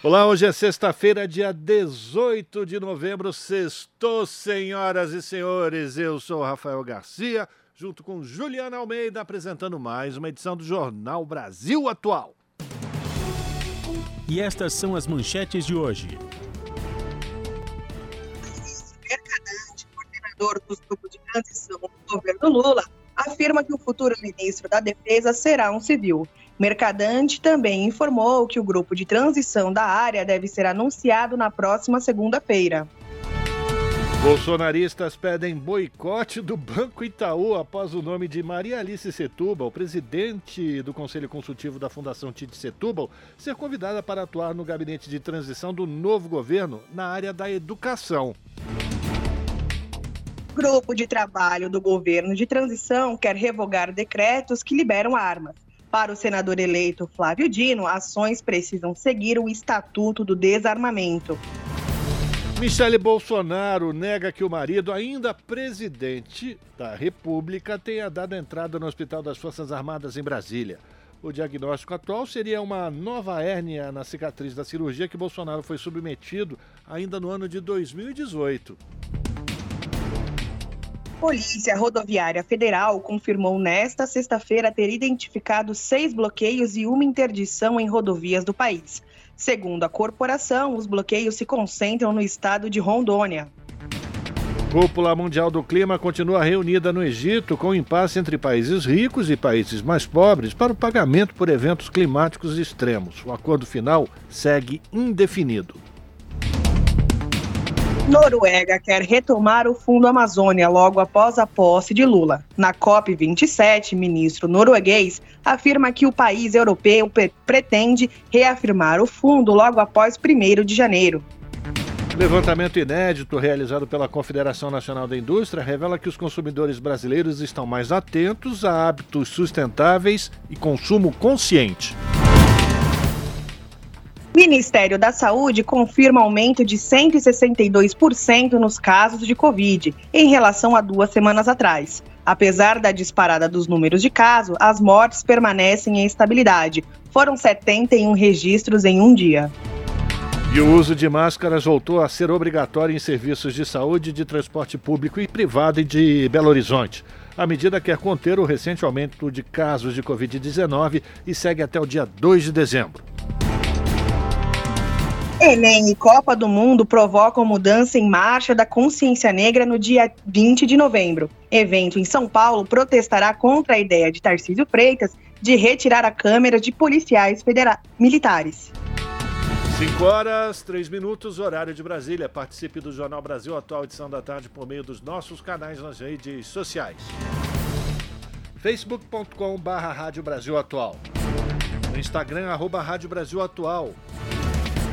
Olá, hoje é sexta-feira, dia 18 de novembro. Sextou, senhoras e senhores. Eu sou Rafael Garcia, junto com Juliana Almeida, apresentando mais uma edição do Jornal Brasil Atual. E estas são as manchetes de hoje. Mercadante, coordenador dos grupos de transição do governo Lula, afirma que o futuro ministro da Defesa será um civil. Mercadante também informou que o grupo de transição da área deve ser anunciado na próxima segunda-feira. Bolsonaristas pedem boicote do Banco Itaú após o nome de Maria Alice Setúbal, presidente do Conselho Consultivo da Fundação Tite Setúbal, ser convidada para atuar no gabinete de transição do novo governo na área da educação. Grupo de trabalho do governo de transição quer revogar decretos que liberam armas. Para o senador eleito Flávio Dino, ações precisam seguir o Estatuto do Desarmamento. Michele Bolsonaro nega que o marido, ainda presidente da República, tenha dado entrada no Hospital das Forças Armadas em Brasília. O diagnóstico atual seria uma nova hérnia na cicatriz da cirurgia que Bolsonaro foi submetido ainda no ano de 2018. Polícia Rodoviária Federal confirmou nesta sexta-feira ter identificado seis bloqueios e uma interdição em rodovias do país. Segundo a corporação, os bloqueios se concentram no estado de Rondônia. Cúpula Mundial do Clima continua reunida no Egito com impasse entre países ricos e países mais pobres para o pagamento por eventos climáticos extremos. O acordo final segue indefinido. Noruega quer retomar o Fundo Amazônia logo após a posse de Lula. Na COP27, ministro norueguês afirma que o país europeu pretende reafirmar o fundo logo após 1 de janeiro. Levantamento inédito realizado pela Confederação Nacional da Indústria revela que os consumidores brasileiros estão mais atentos a hábitos sustentáveis e consumo consciente. Ministério da Saúde confirma aumento de 162% nos casos de Covid em relação a duas semanas atrás. Apesar da disparada dos números de casos, as mortes permanecem em estabilidade. Foram 71 registros em um dia. E o uso de máscaras voltou a ser obrigatório em serviços de saúde, de transporte público e privado de Belo Horizonte. A medida quer conter o recente aumento de casos de Covid-19 e segue até o dia 2 de dezembro. Enem e Copa do Mundo provocam mudança em marcha da consciência negra no dia 20 de novembro. Evento em São Paulo protestará contra a ideia de Tarcísio Freitas de retirar a câmera de policiais federa militares. 5 horas, 3 minutos, horário de Brasília. Participe do Jornal Brasil Atual, edição da tarde, por meio dos nossos canais nas redes sociais. facebook.com.br Rádio Brasil Atual. No Instagram, arroba Rádio Brasil Atual.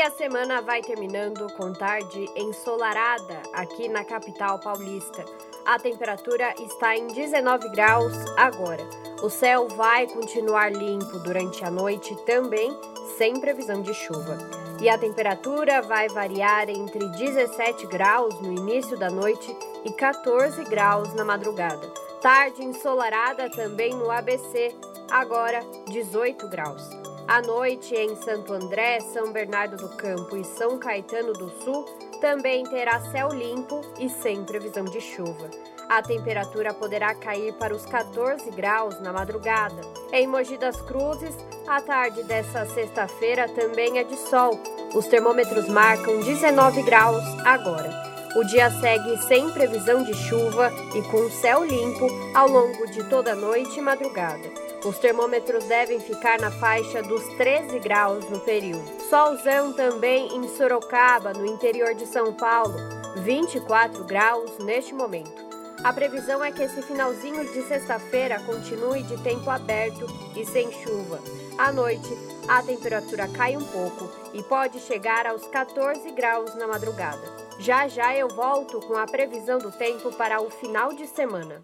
E a semana vai terminando com tarde ensolarada aqui na capital paulista. A temperatura está em 19 graus agora. O céu vai continuar limpo durante a noite também, sem previsão de chuva. E a temperatura vai variar entre 17 graus no início da noite e 14 graus na madrugada. Tarde ensolarada também no ABC, agora 18 graus. À noite, em Santo André, São Bernardo do Campo e São Caetano do Sul, também terá céu limpo e sem previsão de chuva. A temperatura poderá cair para os 14 graus na madrugada. Em Mogi das Cruzes, a tarde dessa sexta-feira também é de sol. Os termômetros marcam 19 graus agora. O dia segue sem previsão de chuva e com céu limpo ao longo de toda a noite e madrugada. Os termômetros devem ficar na faixa dos 13 graus no período. Solzão também em Sorocaba, no interior de São Paulo, 24 graus neste momento. A previsão é que esse finalzinho de sexta-feira continue de tempo aberto e sem chuva. À noite, a temperatura cai um pouco e pode chegar aos 14 graus na madrugada. Já já eu volto com a previsão do tempo para o final de semana.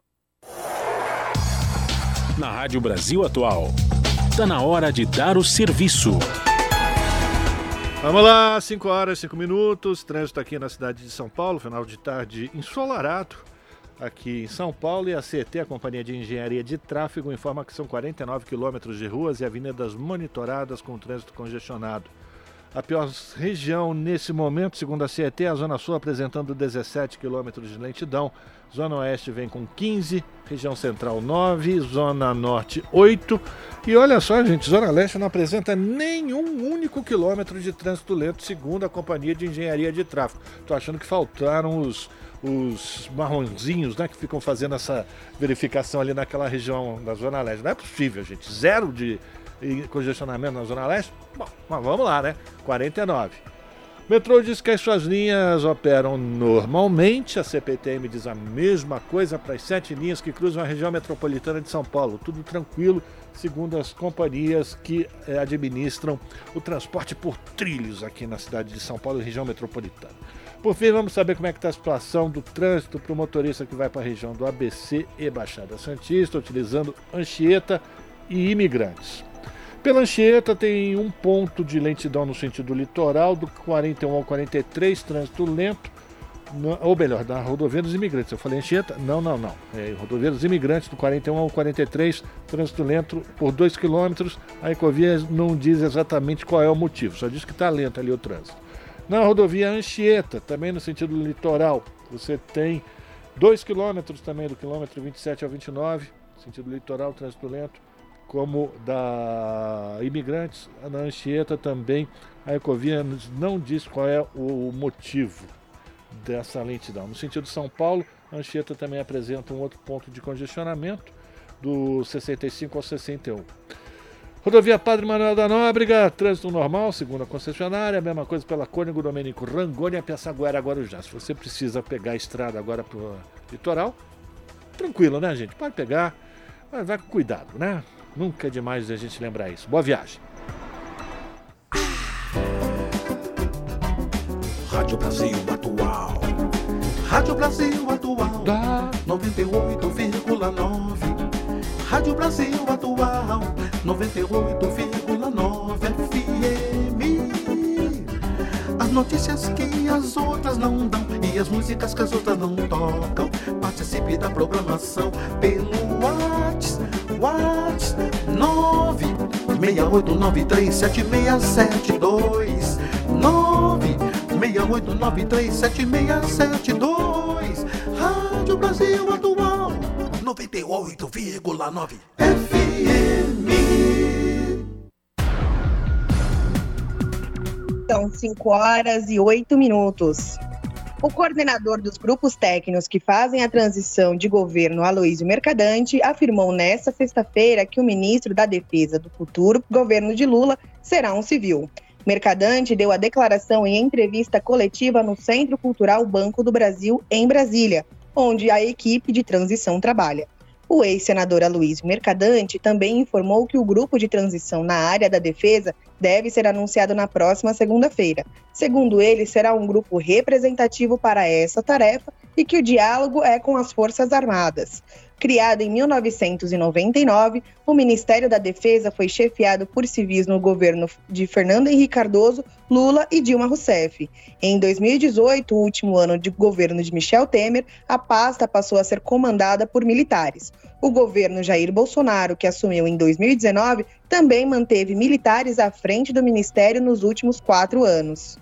Na Rádio Brasil Atual, está na hora de dar o serviço. Vamos lá, 5 horas e 5 minutos. Trânsito aqui na cidade de São Paulo, final de tarde ensolarado aqui em São Paulo. E a CT, a Companhia de Engenharia de Tráfego, informa que são 49 quilômetros de ruas e avenidas monitoradas com trânsito congestionado. A pior região nesse momento, segundo a CET, é a Zona Sul apresentando 17 quilômetros de lentidão. Zona Oeste vem com 15, região Central 9, Zona Norte 8. E olha só, gente, Zona Leste não apresenta nenhum único quilômetro de trânsito lento, segundo a Companhia de Engenharia de Tráfego. Estou achando que faltaram os, os marronzinhos né, que ficam fazendo essa verificação ali naquela região da Zona Leste. Não é possível, gente. Zero de e congestionamento na Zona Leste? Bom, mas vamos lá, né? 49. O metrô diz que as suas linhas operam normalmente. A CPTM diz a mesma coisa para as sete linhas que cruzam a região metropolitana de São Paulo. Tudo tranquilo, segundo as companhias que eh, administram o transporte por trilhos aqui na cidade de São Paulo e região metropolitana. Por fim, vamos saber como é que está a situação do trânsito para o motorista que vai para a região do ABC e Baixada Santista, utilizando Anchieta e imigrantes. Pela Anchieta tem um ponto de lentidão no sentido litoral, do 41 ao 43, trânsito lento, ou melhor, da rodovia dos imigrantes. Eu falei Anchieta? Não, não, não. É rodovia dos imigrantes, do 41 ao 43, trânsito lento por 2 km. A Ecovia não diz exatamente qual é o motivo, só diz que está lento ali o trânsito. Na rodovia Anchieta, também no sentido litoral, você tem 2 km também do quilômetro 27 ao 29, sentido litoral, trânsito lento como da Imigrantes, na Anchieta também, a Ecovia não diz qual é o motivo dessa lentidão. No sentido de São Paulo, a Anchieta também apresenta um outro ponto de congestionamento, do 65 ao 61. Rodovia Padre Manuel da Nóbrega, trânsito normal, segundo a concessionária, mesma coisa pela Cônigo Domênico Rangoni, a Piaçaguera, Guarujá. Se você precisa pegar a estrada agora para o litoral, tranquilo, né, gente? Pode pegar, mas vai com cuidado, né? Nunca é demais a gente lembrar isso. Boa viagem. Rádio Brasil Atual. Rádio Brasil Atual. Da 98,9. Rádio Brasil Atual. 98,9 FM. As notícias que as outras não dão e as músicas que as outras não tocam. Participe da programação pelo WhatsApp. WhatsApp 968937672 968937672 Rádio Brasil Atual 98,9 FM São 5 horas e 8 minutos. O coordenador dos grupos técnicos que fazem a transição de governo, Aloísio Mercadante, afirmou nesta sexta-feira que o ministro da Defesa do futuro governo de Lula será um civil. Mercadante deu a declaração em entrevista coletiva no Centro Cultural Banco do Brasil, em Brasília, onde a equipe de transição trabalha. O ex-senador Aloysio Mercadante também informou que o grupo de transição na área da defesa deve ser anunciado na próxima segunda-feira. Segundo ele, será um grupo representativo para essa tarefa e que o diálogo é com as Forças Armadas. Criado em 1999, o Ministério da Defesa foi chefiado por civis no governo de Fernando Henrique Cardoso, Lula e Dilma Rousseff. Em 2018, o último ano de governo de Michel Temer, a pasta passou a ser comandada por militares. O governo Jair Bolsonaro, que assumiu em 2019, também manteve militares à frente do ministério nos últimos quatro anos.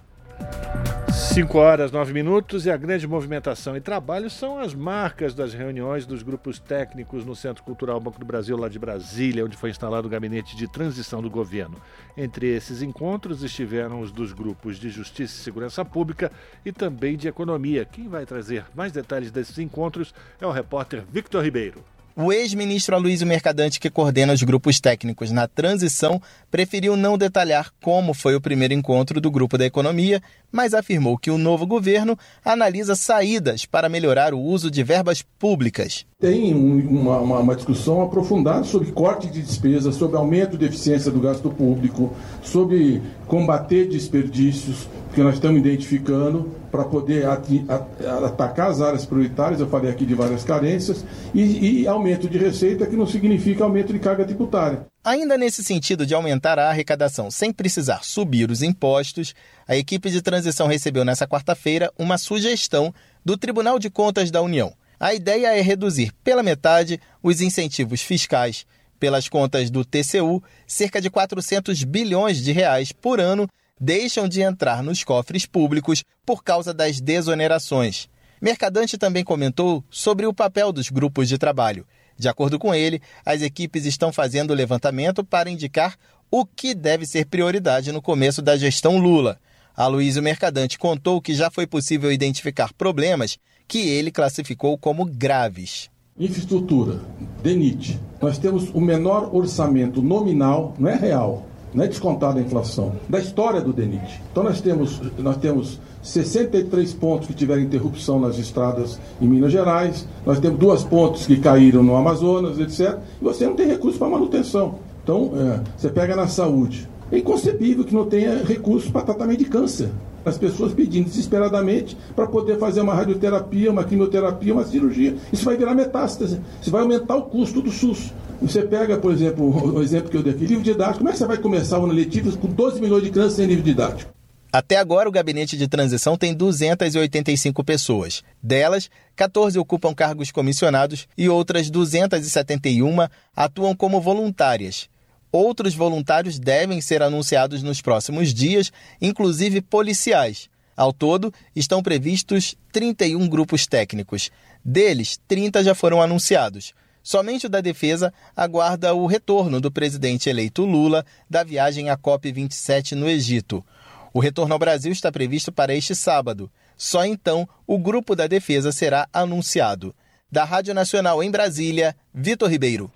5 horas, 9 minutos e a grande movimentação e trabalho são as marcas das reuniões dos grupos técnicos no Centro Cultural Banco do Brasil, lá de Brasília, onde foi instalado o gabinete de transição do governo. Entre esses encontros estiveram os dos grupos de Justiça e Segurança Pública e também de Economia. Quem vai trazer mais detalhes desses encontros é o repórter Victor Ribeiro. O ex-ministro Aloysio Mercadante, que coordena os grupos técnicos na transição, preferiu não detalhar como foi o primeiro encontro do grupo da economia, mas afirmou que o novo governo analisa saídas para melhorar o uso de verbas públicas. Tem uma, uma, uma discussão aprofundada sobre corte de despesas, sobre aumento de eficiência do gasto público, sobre combater desperdícios, que nós estamos identificando para poder atacar as áreas prioritárias, eu falei aqui de várias carências, e, e aumento de receita, que não significa aumento de carga tributária. Ainda nesse sentido de aumentar a arrecadação sem precisar subir os impostos, a equipe de transição recebeu nesta quarta-feira uma sugestão do Tribunal de Contas da União. A ideia é reduzir pela metade os incentivos fiscais. Pelas contas do TCU, cerca de 400 bilhões de reais por ano deixam de entrar nos cofres públicos por causa das desonerações. Mercadante também comentou sobre o papel dos grupos de trabalho. De acordo com ele, as equipes estão fazendo o levantamento para indicar o que deve ser prioridade no começo da gestão Lula. A Luísio Mercadante contou que já foi possível identificar problemas que ele classificou como graves. Infraestrutura, DENIT. Nós temos o menor orçamento nominal, não é real, não é descontada a inflação, da história do DENIT. Então nós temos, nós temos 63 pontos que tiveram interrupção nas estradas em Minas Gerais, nós temos duas pontes que caíram no Amazonas, etc. E você não tem recurso para manutenção. Então, é, você pega na saúde. É inconcebível que não tenha recurso para tratamento de câncer. As pessoas pedindo desesperadamente para poder fazer uma radioterapia, uma quimioterapia, uma cirurgia. Isso vai virar metástase. Isso vai aumentar o custo do SUS. Você pega, por exemplo, o exemplo que eu dei aqui, livro didático. Como é que você vai começar o ano letivo com 12 milhões de crianças sem livro didático? Até agora, o gabinete de transição tem 285 pessoas. Delas, 14 ocupam cargos comissionados e outras 271 atuam como voluntárias. Outros voluntários devem ser anunciados nos próximos dias, inclusive policiais. Ao todo, estão previstos 31 grupos técnicos. Deles, 30 já foram anunciados. Somente o da Defesa aguarda o retorno do presidente eleito Lula da viagem à COP27 no Egito. O retorno ao Brasil está previsto para este sábado. Só então o grupo da Defesa será anunciado. Da Rádio Nacional em Brasília, Vitor Ribeiro.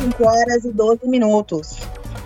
5 horas e 12 minutos.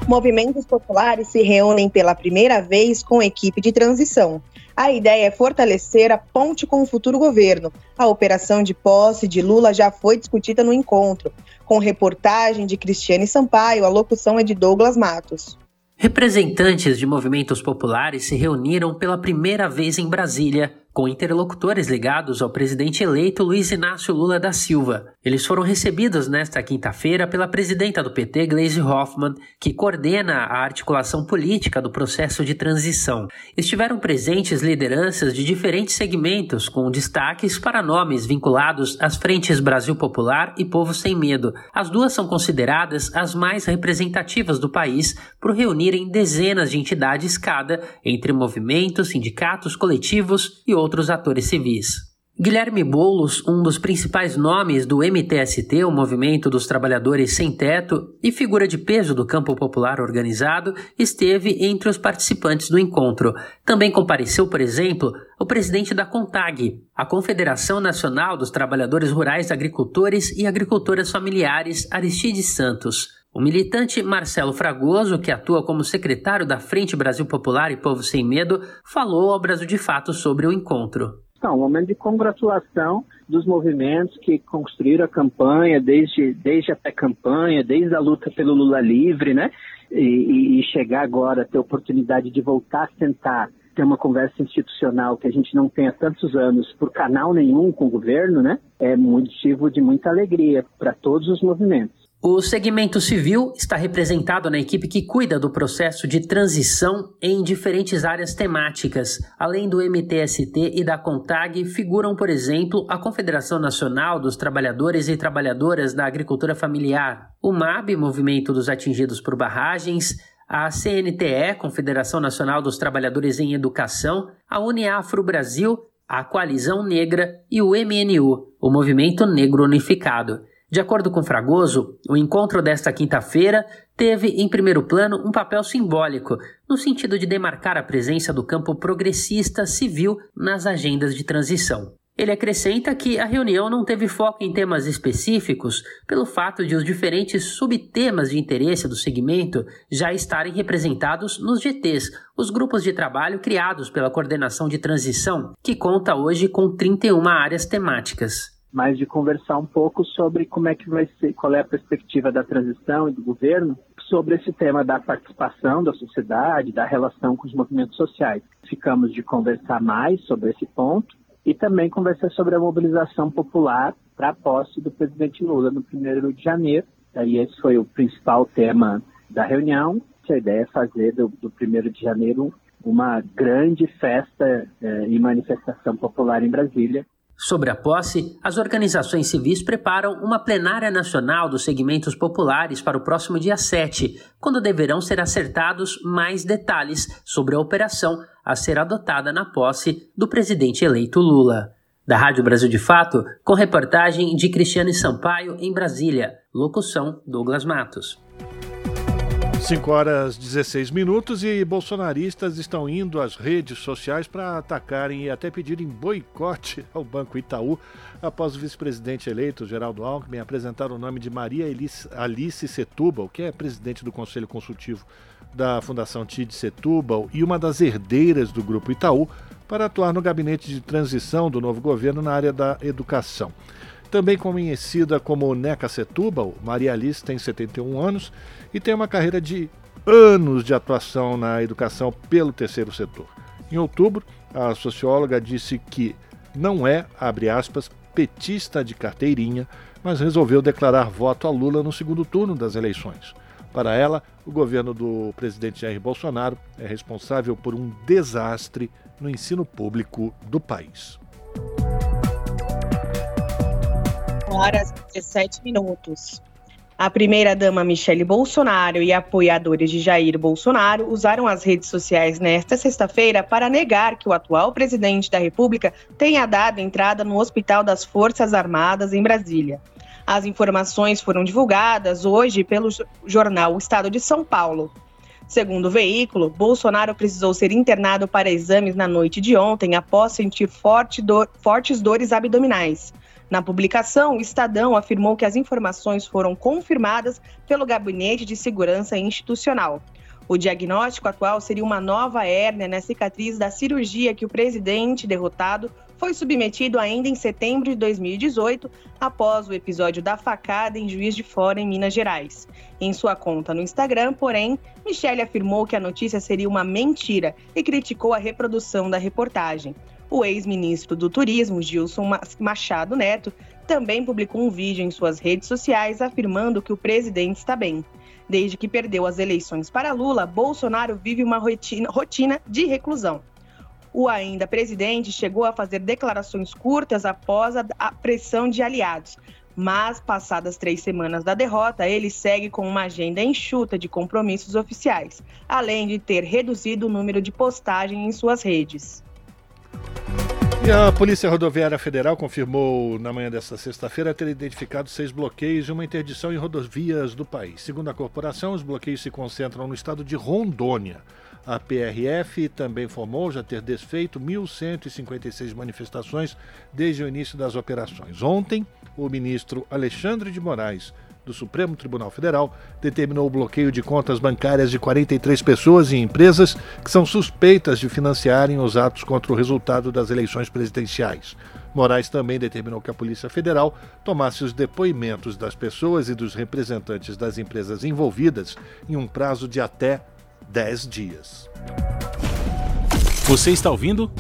Movimentos populares se reúnem pela primeira vez com equipe de transição. A ideia é fortalecer a ponte com o futuro governo. A operação de posse de Lula já foi discutida no encontro. Com reportagem de Cristiane Sampaio, a locução é de Douglas Matos. Representantes de movimentos populares se reuniram pela primeira vez em Brasília com interlocutores ligados ao presidente eleito Luiz Inácio Lula da Silva. Eles foram recebidos nesta quinta-feira pela presidenta do PT, Gleisi Hoffmann, que coordena a articulação política do processo de transição. Estiveram presentes lideranças de diferentes segmentos, com destaques para nomes vinculados às frentes Brasil Popular e Povo Sem Medo. As duas são consideradas as mais representativas do país por reunirem dezenas de entidades cada, entre movimentos, sindicatos, coletivos e outros outros atores civis. Guilherme Boulos, um dos principais nomes do MTST, o Movimento dos Trabalhadores Sem Teto, e figura de peso do campo popular organizado, esteve entre os participantes do encontro. Também compareceu, por exemplo, o presidente da CONTAG, a Confederação Nacional dos Trabalhadores Rurais, Agricultores e Agricultoras Familiares, Aristides Santos. O militante Marcelo Fragoso, que atua como secretário da Frente Brasil Popular e Povo Sem Medo, falou ao Brasil de Fato sobre o encontro. É um momento de congratulação dos movimentos que construíram a campanha, desde, desde a pré-campanha, desde a luta pelo Lula livre, né? E, e chegar agora a ter a oportunidade de voltar a sentar ter uma conversa institucional que a gente não tem há tantos anos por canal nenhum com o governo, né? É motivo de muita alegria para todos os movimentos. O segmento civil está representado na equipe que cuida do processo de transição em diferentes áreas temáticas. Além do MTST e da CONTAG, figuram, por exemplo, a Confederação Nacional dos Trabalhadores e Trabalhadoras da Agricultura Familiar, o MAB, Movimento dos Atingidos por Barragens, a CNTE, Confederação Nacional dos Trabalhadores em Educação, a Uniafro Brasil, a Coalizão Negra e o MNU, o Movimento Negro Unificado. De acordo com Fragoso, o encontro desta quinta-feira teve, em primeiro plano, um papel simbólico, no sentido de demarcar a presença do campo progressista civil nas agendas de transição. Ele acrescenta que a reunião não teve foco em temas específicos, pelo fato de os diferentes subtemas de interesse do segmento já estarem representados nos GTs, os grupos de trabalho criados pela Coordenação de Transição, que conta hoje com 31 áreas temáticas mas de conversar um pouco sobre como é que vai ser, qual é a perspectiva da transição e do governo sobre esse tema da participação da sociedade, da relação com os movimentos sociais. Ficamos de conversar mais sobre esse ponto e também conversar sobre a mobilização popular para a posse do presidente Lula no 1 de janeiro. E esse foi o principal tema da reunião. A ideia é fazer do, do 1 de janeiro uma grande festa eh, e manifestação popular em Brasília, Sobre a posse, as organizações civis preparam uma plenária nacional dos segmentos populares para o próximo dia 7, quando deverão ser acertados mais detalhes sobre a operação a ser adotada na posse do presidente eleito Lula. Da Rádio Brasil de Fato, com reportagem de Cristiane Sampaio em Brasília. Locução Douglas Matos. 5 horas 16 minutos e bolsonaristas estão indo às redes sociais para atacarem e até pedirem boicote ao Banco Itaú após o vice-presidente eleito, Geraldo Alckmin, apresentar o nome de Maria Alice Setúbal, que é presidente do Conselho Consultivo da Fundação TID Setúbal e uma das herdeiras do Grupo Itaú, para atuar no gabinete de transição do novo governo na área da educação. Também conhecida como Neca Setúbal, Maria Alice tem 71 anos e tem uma carreira de anos de atuação na educação pelo terceiro setor. Em outubro, a socióloga disse que não é, abre aspas, petista de carteirinha, mas resolveu declarar voto a Lula no segundo turno das eleições. Para ela, o governo do presidente Jair Bolsonaro é responsável por um desastre no ensino público do país horas e 17 minutos. A primeira-dama Michele Bolsonaro e apoiadores de Jair Bolsonaro usaram as redes sociais nesta sexta-feira para negar que o atual presidente da República tenha dado entrada no Hospital das Forças Armadas em Brasília. As informações foram divulgadas hoje pelo jornal O Estado de São Paulo. Segundo o veículo, Bolsonaro precisou ser internado para exames na noite de ontem após sentir forte do fortes dores abdominais. Na publicação, o Estadão afirmou que as informações foram confirmadas pelo Gabinete de Segurança Institucional. O diagnóstico atual seria uma nova hérnia na cicatriz da cirurgia que o presidente derrotado foi submetido ainda em setembro de 2018, após o episódio da facada em Juiz de Fora, em Minas Gerais. Em sua conta no Instagram, porém, Michele afirmou que a notícia seria uma mentira e criticou a reprodução da reportagem. O ex-ministro do Turismo, Gilson Machado Neto, também publicou um vídeo em suas redes sociais afirmando que o presidente está bem. Desde que perdeu as eleições para Lula, Bolsonaro vive uma rotina, de reclusão. O ainda presidente chegou a fazer declarações curtas após a pressão de aliados, mas passadas três semanas da derrota, ele segue com uma agenda enxuta de compromissos oficiais, além de ter reduzido o número de postagens em suas redes. E a Polícia Rodoviária Federal confirmou na manhã desta sexta-feira ter identificado seis bloqueios e uma interdição em rodovias do país. Segundo a corporação, os bloqueios se concentram no estado de Rondônia. A PRF também informou já ter desfeito 1.156 manifestações desde o início das operações. Ontem, o ministro Alexandre de Moraes do Supremo Tribunal Federal determinou o bloqueio de contas bancárias de 43 pessoas e empresas que são suspeitas de financiarem os atos contra o resultado das eleições presidenciais. Moraes também determinou que a Polícia Federal tomasse os depoimentos das pessoas e dos representantes das empresas envolvidas em um prazo de até 10 dias. Você está ouvindo?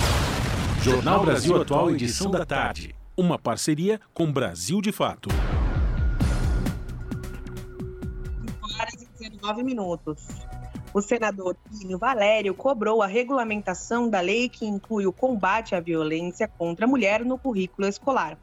Jornal Brasil Atual, edição da tarde. Uma parceria com Brasil de Fato. E 19 minutos. O senador Plínio Valério cobrou a regulamentação da lei que inclui o combate à violência contra a mulher no currículo escolar.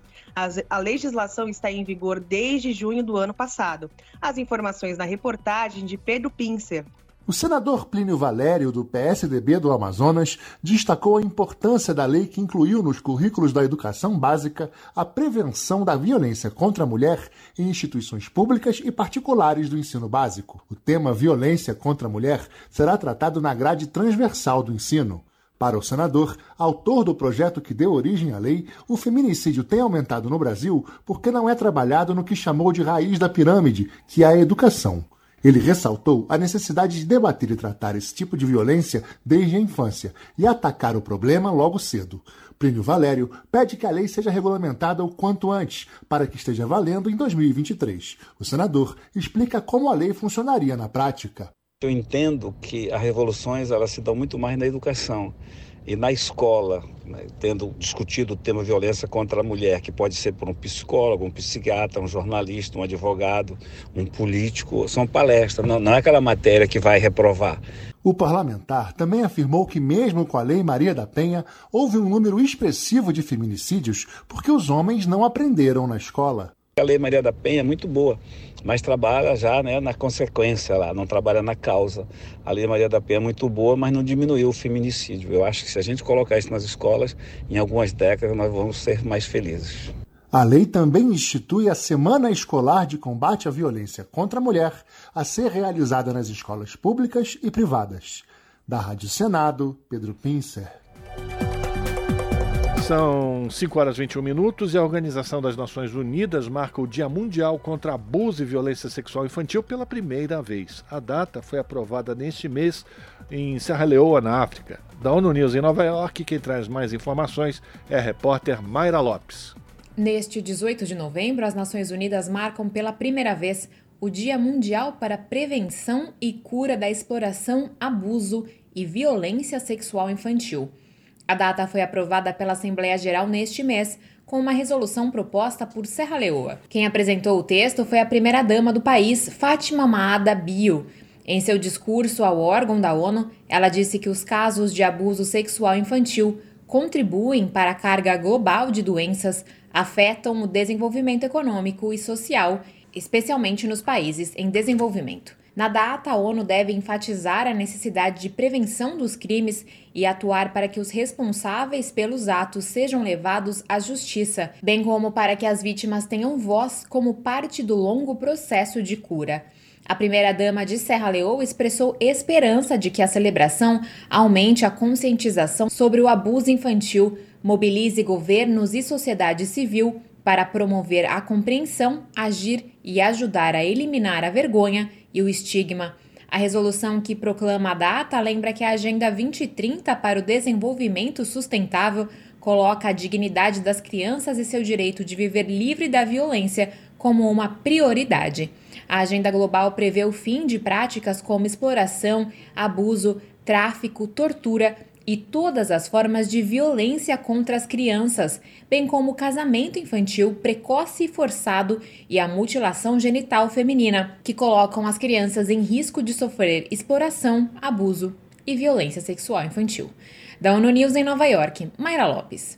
a legislação está em vigor desde junho do ano passado. As informações na reportagem de Pedro Pincer. O senador Plínio Valério, do PSDB do Amazonas, destacou a importância da lei que incluiu nos currículos da educação básica a prevenção da violência contra a mulher em instituições públicas e particulares do ensino básico. O tema violência contra a mulher será tratado na grade transversal do ensino. Para o senador, autor do projeto que deu origem à lei, o feminicídio tem aumentado no Brasil porque não é trabalhado no que chamou de raiz da pirâmide, que é a educação. Ele ressaltou a necessidade de debater e tratar esse tipo de violência desde a infância e atacar o problema logo cedo. Plínio Valério pede que a lei seja regulamentada o quanto antes, para que esteja valendo em 2023. O senador explica como a lei funcionaria na prática. Eu entendo que as revoluções elas se dão muito mais na educação e na escola, né, tendo discutido o tema violência contra a mulher, que pode ser por um psicólogo, um psiquiatra, um jornalista, um advogado, um político, são palestras, não, não é aquela matéria que vai reprovar. O parlamentar também afirmou que, mesmo com a Lei Maria da Penha, houve um número expressivo de feminicídios porque os homens não aprenderam na escola. A Lei Maria da Penha é muito boa, mas trabalha já né, na consequência lá, não trabalha na causa. A Lei Maria da Penha é muito boa, mas não diminuiu o feminicídio. Eu acho que se a gente colocar isso nas escolas, em algumas décadas nós vamos ser mais felizes. A lei também institui a Semana Escolar de Combate à Violência contra a Mulher, a ser realizada nas escolas públicas e privadas. Da Rádio Senado, Pedro Pincer. São 5 horas e 21 minutos e a Organização das Nações Unidas marca o Dia Mundial contra Abuso e Violência Sexual Infantil pela primeira vez. A data foi aprovada neste mês em Serra Leoa, na África. Da ONU News em Nova York, quem traz mais informações é a repórter Mayra Lopes. Neste 18 de novembro, as Nações Unidas marcam pela primeira vez o Dia Mundial para Prevenção e Cura da Exploração, Abuso e Violência Sexual Infantil. A data foi aprovada pela Assembleia Geral neste mês, com uma resolução proposta por Serra Leoa. Quem apresentou o texto foi a primeira-dama do país, Fátima Maada Bio. Em seu discurso ao órgão da ONU, ela disse que os casos de abuso sexual infantil contribuem para a carga global de doenças, afetam o desenvolvimento econômico e social, especialmente nos países em desenvolvimento. Na data, a ONU deve enfatizar a necessidade de prevenção dos crimes e atuar para que os responsáveis pelos atos sejam levados à justiça, bem como para que as vítimas tenham voz como parte do longo processo de cura. A primeira-dama de Serra Leoa expressou esperança de que a celebração aumente a conscientização sobre o abuso infantil, mobilize governos e sociedade civil para promover a compreensão, agir e ajudar a eliminar a vergonha e o estigma. A resolução que proclama a data lembra que a Agenda 2030 para o Desenvolvimento Sustentável coloca a dignidade das crianças e seu direito de viver livre da violência como uma prioridade. A agenda global prevê o fim de práticas como exploração, abuso, tráfico, tortura e todas as formas de violência contra as crianças, bem como o casamento infantil precoce e forçado e a mutilação genital feminina, que colocam as crianças em risco de sofrer exploração, abuso e violência sexual infantil. Da ONU News em Nova York, Mayra Lopes.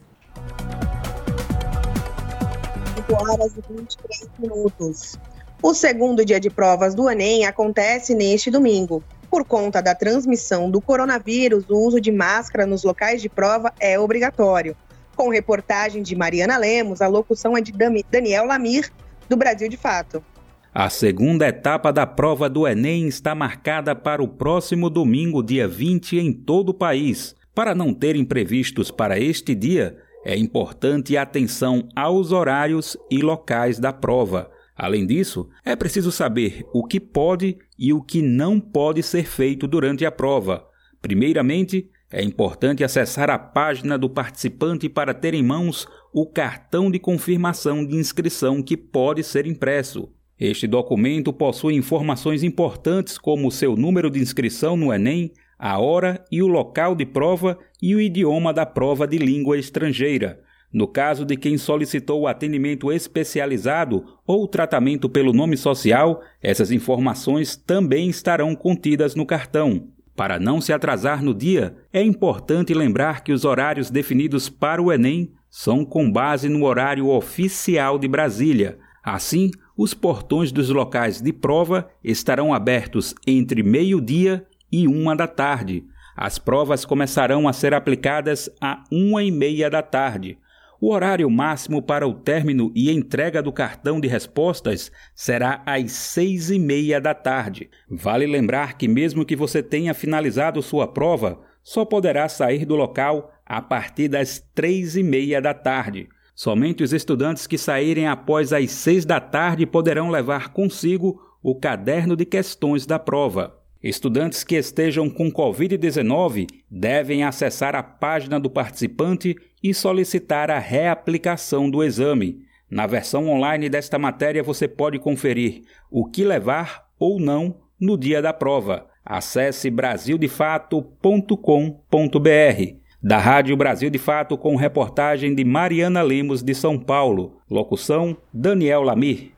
5 horas e 23 minutos. O segundo dia de provas do Enem acontece neste domingo. Por conta da transmissão do coronavírus, o uso de máscara nos locais de prova é obrigatório. Com reportagem de Mariana Lemos, a locução é de Daniel Lamir, do Brasil de Fato. A segunda etapa da prova do Enem está marcada para o próximo domingo, dia 20, em todo o país. Para não ter imprevistos para este dia, é importante atenção aos horários e locais da prova. Além disso, é preciso saber o que pode e o que não pode ser feito durante a prova. Primeiramente, é importante acessar a página do participante para ter em mãos o cartão de confirmação de inscrição que pode ser impresso. Este documento possui informações importantes como seu número de inscrição no Enem, a hora e o local de prova e o idioma da prova de língua estrangeira. No caso de quem solicitou o atendimento especializado ou tratamento pelo nome social, essas informações também estarão contidas no cartão. Para não se atrasar no dia, é importante lembrar que os horários definidos para o Enem são com base no horário oficial de Brasília. Assim, os portões dos locais de prova estarão abertos entre meio-dia e uma da tarde. As provas começarão a ser aplicadas a uma e meia da tarde. O horário máximo para o término e entrega do cartão de respostas será às seis e meia da tarde. Vale lembrar que, mesmo que você tenha finalizado sua prova, só poderá sair do local a partir das três e meia da tarde. Somente os estudantes que saírem após as seis da tarde poderão levar consigo o caderno de questões da prova. Estudantes que estejam com Covid-19 devem acessar a página do participante e solicitar a reaplicação do exame. Na versão online desta matéria você pode conferir o que levar ou não no dia da prova. Acesse brasildefato.com.br. Da Rádio Brasil de Fato com reportagem de Mariana Lemos de São Paulo. Locução Daniel Lamir.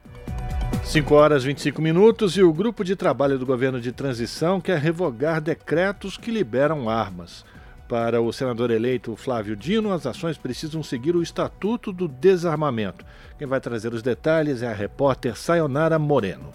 5 horas e 25 minutos e o grupo de trabalho do governo de transição quer revogar decretos que liberam armas. Para o senador eleito Flávio Dino, as ações precisam seguir o Estatuto do Desarmamento. Quem vai trazer os detalhes é a repórter Sayonara Moreno.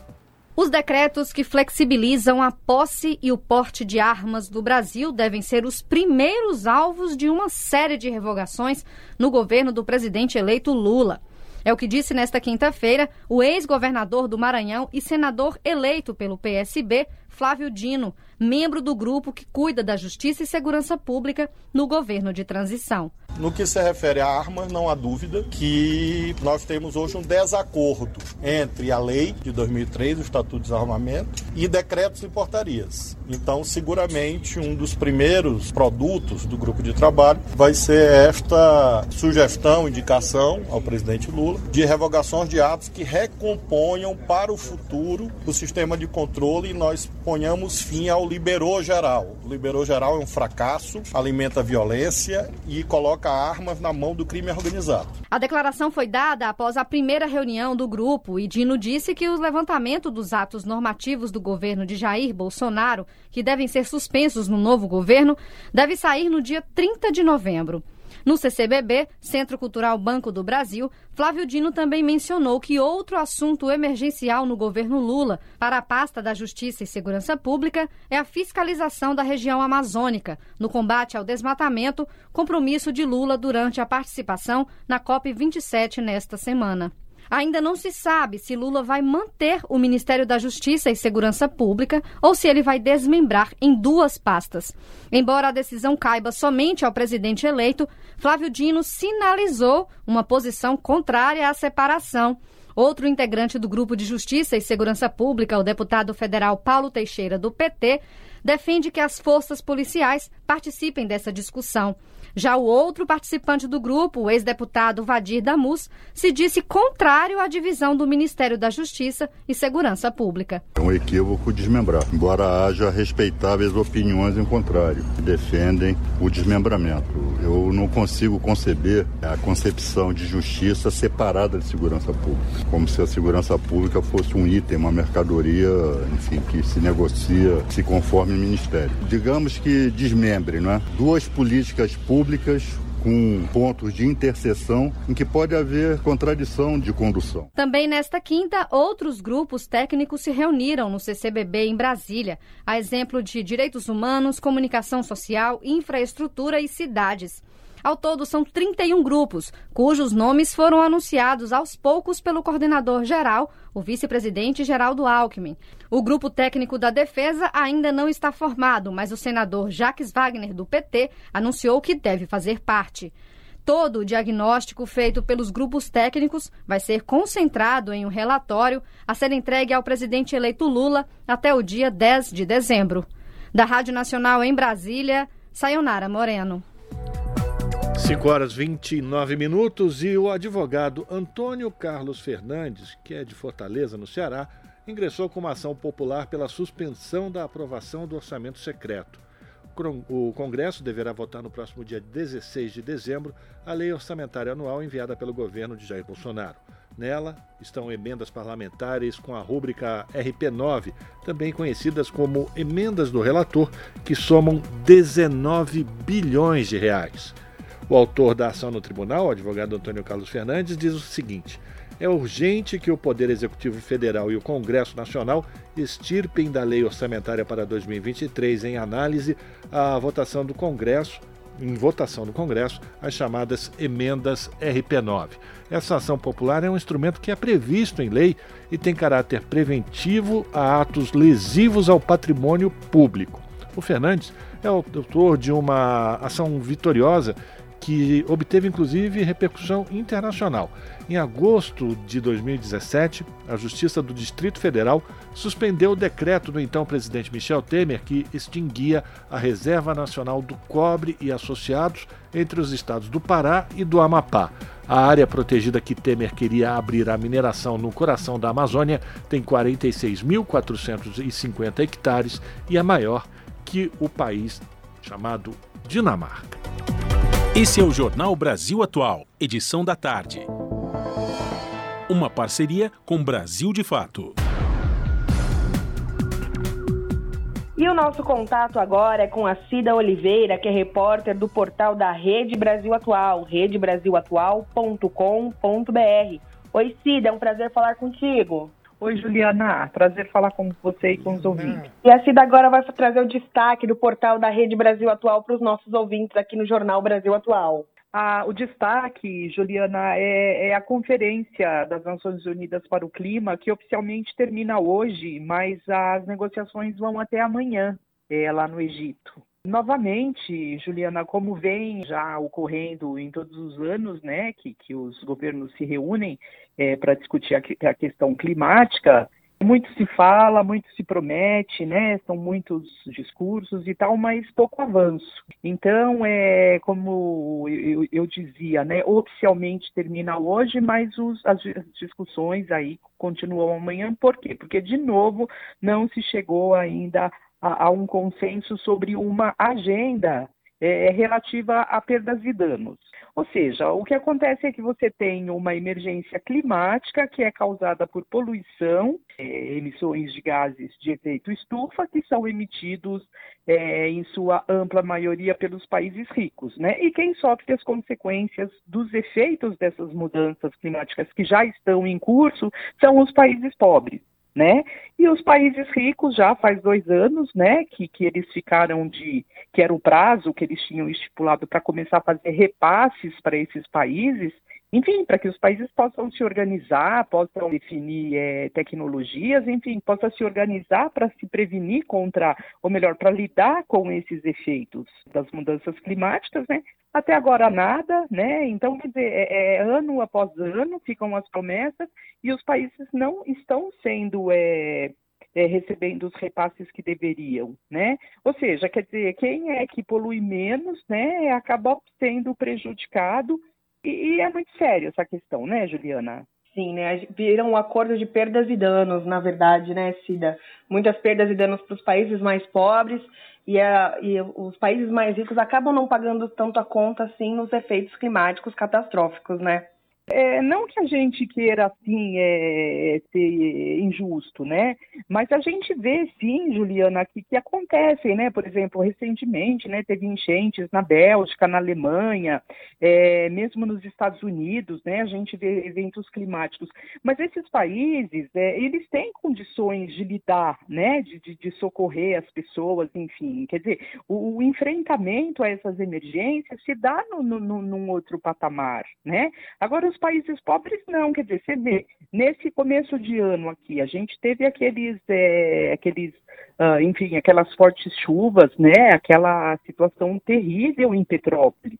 Os decretos que flexibilizam a posse e o porte de armas do Brasil devem ser os primeiros alvos de uma série de revogações no governo do presidente eleito Lula. É o que disse nesta quinta-feira o ex-governador do Maranhão e senador eleito pelo PSB, Flávio Dino, membro do grupo que cuida da Justiça e Segurança Pública no governo de transição. No que se refere a armas, não há dúvida que nós temos hoje um desacordo entre a lei de 2003, o Estatuto de Desarmamento, e decretos e portarias. Então, seguramente, um dos primeiros produtos do grupo de trabalho vai ser esta sugestão, indicação ao presidente Lula de revogações de atos que recomponham para o futuro o sistema de controle e nós ponhamos fim ao liberou geral. Liberou geral é um fracasso, alimenta violência e coloca armas na mão do crime organizado. A declaração foi dada após a primeira reunião do grupo e Dino disse que o levantamento dos atos normativos do governo de Jair Bolsonaro, que devem ser suspensos no novo governo, deve sair no dia 30 de novembro. No CCBB, Centro Cultural Banco do Brasil, Flávio Dino também mencionou que outro assunto emergencial no governo Lula para a pasta da Justiça e Segurança Pública é a fiscalização da região amazônica, no combate ao desmatamento, compromisso de Lula durante a participação na COP27 nesta semana. Ainda não se sabe se Lula vai manter o Ministério da Justiça e Segurança Pública ou se ele vai desmembrar em duas pastas. Embora a decisão caiba somente ao presidente eleito, Flávio Dino sinalizou uma posição contrária à separação. Outro integrante do Grupo de Justiça e Segurança Pública, o deputado federal Paulo Teixeira, do PT, defende que as forças policiais participem dessa discussão. Já o outro participante do grupo, o ex-deputado Vadir Damus, se disse contrário à divisão do Ministério da Justiça e Segurança Pública. É um equívoco desmembrar, embora haja respeitáveis opiniões em contrário, que defendem o desmembramento. Eu não consigo conceber a concepção de justiça separada de segurança pública, como se a segurança pública fosse um item, uma mercadoria, enfim, que se negocia, se conforme o ministério. Digamos que desmembre, não é? Duas políticas públicas com pontos de interseção em que pode haver contradição de condução. Também nesta quinta, outros grupos técnicos se reuniram no CCBB em Brasília, a exemplo de direitos humanos, comunicação social, infraestrutura e cidades. Ao todo, são 31 grupos, cujos nomes foram anunciados aos poucos pelo coordenador geral, o vice-presidente Geraldo Alckmin. O grupo técnico da defesa ainda não está formado, mas o senador Jacques Wagner, do PT, anunciou que deve fazer parte. Todo o diagnóstico feito pelos grupos técnicos vai ser concentrado em um relatório a ser entregue ao presidente eleito Lula até o dia 10 de dezembro. Da Rádio Nacional em Brasília, Sayonara Moreno. 5 horas 29 minutos e o advogado Antônio Carlos Fernandes, que é de Fortaleza, no Ceará, ingressou com uma ação popular pela suspensão da aprovação do orçamento secreto. O Congresso deverá votar no próximo dia 16 de dezembro a lei orçamentária anual enviada pelo governo de Jair Bolsonaro. Nela estão emendas parlamentares com a rúbrica RP9, também conhecidas como emendas do relator, que somam 19 bilhões de reais. O autor da ação no tribunal, o advogado Antônio Carlos Fernandes, diz o seguinte: é urgente que o Poder Executivo Federal e o Congresso Nacional extirpem da lei orçamentária para 2023 em análise a votação do Congresso em votação no Congresso as chamadas emendas RP9. Essa ação popular é um instrumento que é previsto em lei e tem caráter preventivo a atos lesivos ao patrimônio público. O Fernandes é o autor de uma ação vitoriosa que obteve inclusive repercussão internacional. Em agosto de 2017, a Justiça do Distrito Federal suspendeu o decreto do então presidente Michel Temer que extinguia a Reserva Nacional do Cobre e Associados entre os estados do Pará e do Amapá. A área protegida que Temer queria abrir à mineração no coração da Amazônia tem 46.450 hectares e é maior que o país chamado Dinamarca. Esse é o Jornal Brasil Atual, edição da tarde. Uma parceria com Brasil de Fato. E o nosso contato agora é com a Cida Oliveira, que é repórter do portal da Rede Brasil Atual, redebrasilatual.com.br. Oi, Cida, é um prazer falar contigo. Oi, Juliana. Prazer falar com você e com os ouvintes. E a Cida agora vai trazer o destaque do portal da Rede Brasil Atual para os nossos ouvintes aqui no Jornal Brasil Atual. Ah, o destaque, Juliana, é, é, a Conferência das Nações Unidas para o Clima, que oficialmente termina hoje, mas as negociações vão até amanhã, é, lá no Egito. Novamente, Juliana, como vem já ocorrendo em todos os anos, né, que, que os governos se reúnem é, para discutir a, a, questão climática, muito se fala, muito se promete, né, são muitos discursos e tal, mas pouco avanço. Então, é como eu, eu dizia, né, oficialmente termina hoje, mas os, as discussões aí continuam amanhã. Por quê? Porque, de novo, não se chegou ainda a, a um consenso sobre uma agenda é, relativa a perdas e danos. Ou seja, o que acontece é que você tem uma emergência climática que é causada por poluição, é, emissões de gases de efeito estufa, que são emitidos é, em sua ampla maioria pelos países ricos. Né? E quem sofre as consequências dos efeitos dessas mudanças climáticas que já estão em curso são os países pobres né? E os países ricos já faz dois anos, né, que, que eles ficaram de, que era o prazo que eles tinham estipulado para começar a fazer repasses para esses países, enfim, para que os países possam se organizar, possam definir é, tecnologias, enfim, possam se organizar para se prevenir contra, ou melhor, para lidar com esses efeitos das mudanças climáticas, né? Até agora nada, né? Então, quer dizer, é, é, ano após ano ficam as promessas e os países não estão sendo é, é, recebendo os repasses que deveriam, né? Ou seja, quer dizer, quem é que polui menos, né, acaba sendo prejudicado e, e é muito sério essa questão, né, Juliana? Sim, né? Viram um acordo de perdas e danos, na verdade, né, Cida? Muitas perdas e danos para os países mais pobres e, a, e, os países mais ricos acabam não pagando tanto a conta assim nos efeitos climáticos catastróficos, né? É, não que a gente queira, assim, é, ser injusto, né? Mas a gente vê, sim, Juliana, que, que acontecem, né? Por exemplo, recentemente, né, teve enchentes na Bélgica, na Alemanha, é, mesmo nos Estados Unidos, né? A gente vê eventos climáticos. Mas esses países, é, eles têm condições de lidar, né? De, de, de, socorrer as pessoas, enfim. Quer dizer, o, o enfrentamento a essas emergências se dá no, no, num outro patamar, né? Agora, os países pobres não, quer dizer, você vê, nesse começo de ano aqui, a gente teve aqueles, é, aqueles uh, enfim, aquelas fortes chuvas, né, aquela situação terrível em Petrópolis.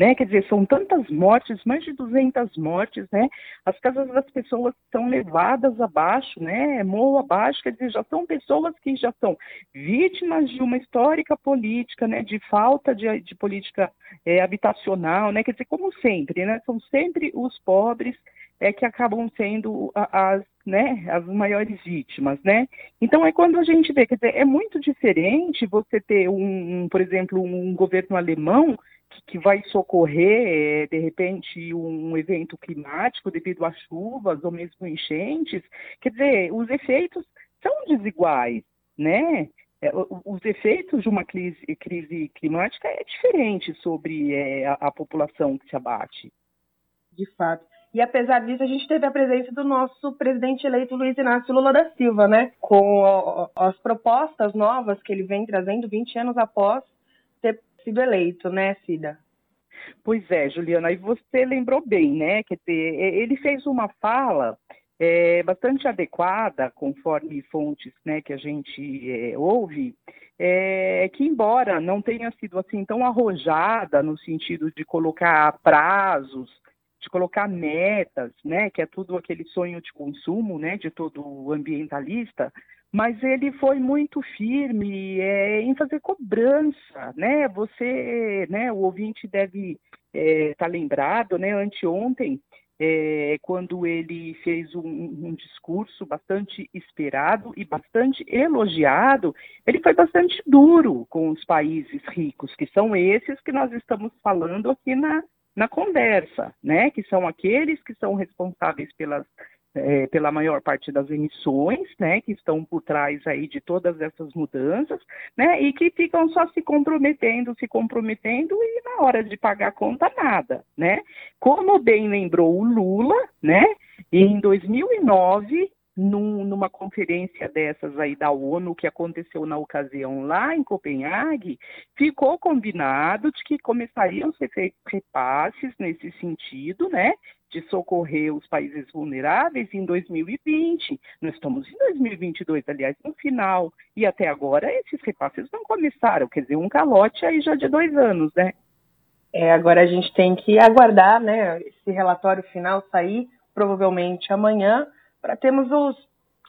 Né? Quer dizer, são tantas mortes, mais de 200 mortes, né? As casas das pessoas são levadas abaixo, né? Morro abaixo, quer dizer, já são pessoas que já são vítimas de uma histórica política, né? De falta de, de política é, habitacional, né? Quer dizer, como sempre, né? São sempre os pobres é, que acabam sendo as né, as maiores vítimas, né? Então é quando a gente vê, quer dizer, é muito diferente você ter um por exemplo, um governo alemão que, vai socorrer, é, de repente, um, evento climático devido a chuvas ou mesmo enchentes. Quer dizer, os efeitos são desiguais, né? É, os efeitos de uma crise, crise, climática é diferente sobre é, a, a, população que se abate. De fato. E apesar disso, a gente teve a presença do nosso presidente eleito Luiz Inácio Lula da Silva, né? Com as propostas novas que ele vem trazendo 20 anos após sido eleito, né, Cida? Pois é, Juliana, e você lembrou bem, né? Quer dizer, ele fez uma fala é, bastante adequada, conforme fontes né, que a gente é, ouve, é, que embora não tenha sido assim tão arrojada no sentido de colocar prazos de colocar metas, né, que é tudo aquele sonho de consumo, né, de todo ambientalista, mas ele foi muito firme é, em fazer cobrança, né? Você, né, o ouvinte deve estar é, tá lembrado, né? Anteontem, é, quando ele fez um, um, discurso bastante esperado e bastante elogiado, ele foi bastante duro com os países ricos, que são esses que nós estamos falando aqui na, na conversa, né? Que são aqueles que são responsáveis pelas é, pela maior parte das emissões, né, que estão por trás aí de todas essas mudanças, né, e que ficam só se comprometendo, se comprometendo e na hora de pagar a conta nada, né? Como bem lembrou o Lula, né, em 2009 num, numa conferência dessas aí da ONU, que aconteceu na ocasião lá em Copenhague, ficou combinado de que começariam a ser feitos repasses nesse sentido, né? De socorrer os países vulneráveis em 2020. Nós estamos em 2022, aliás, no final. E até agora esses repasses não começaram, quer dizer, um calote aí já de dois anos, né? É, agora a gente tem que aguardar, né? Esse relatório final sair, provavelmente amanhã para termos os,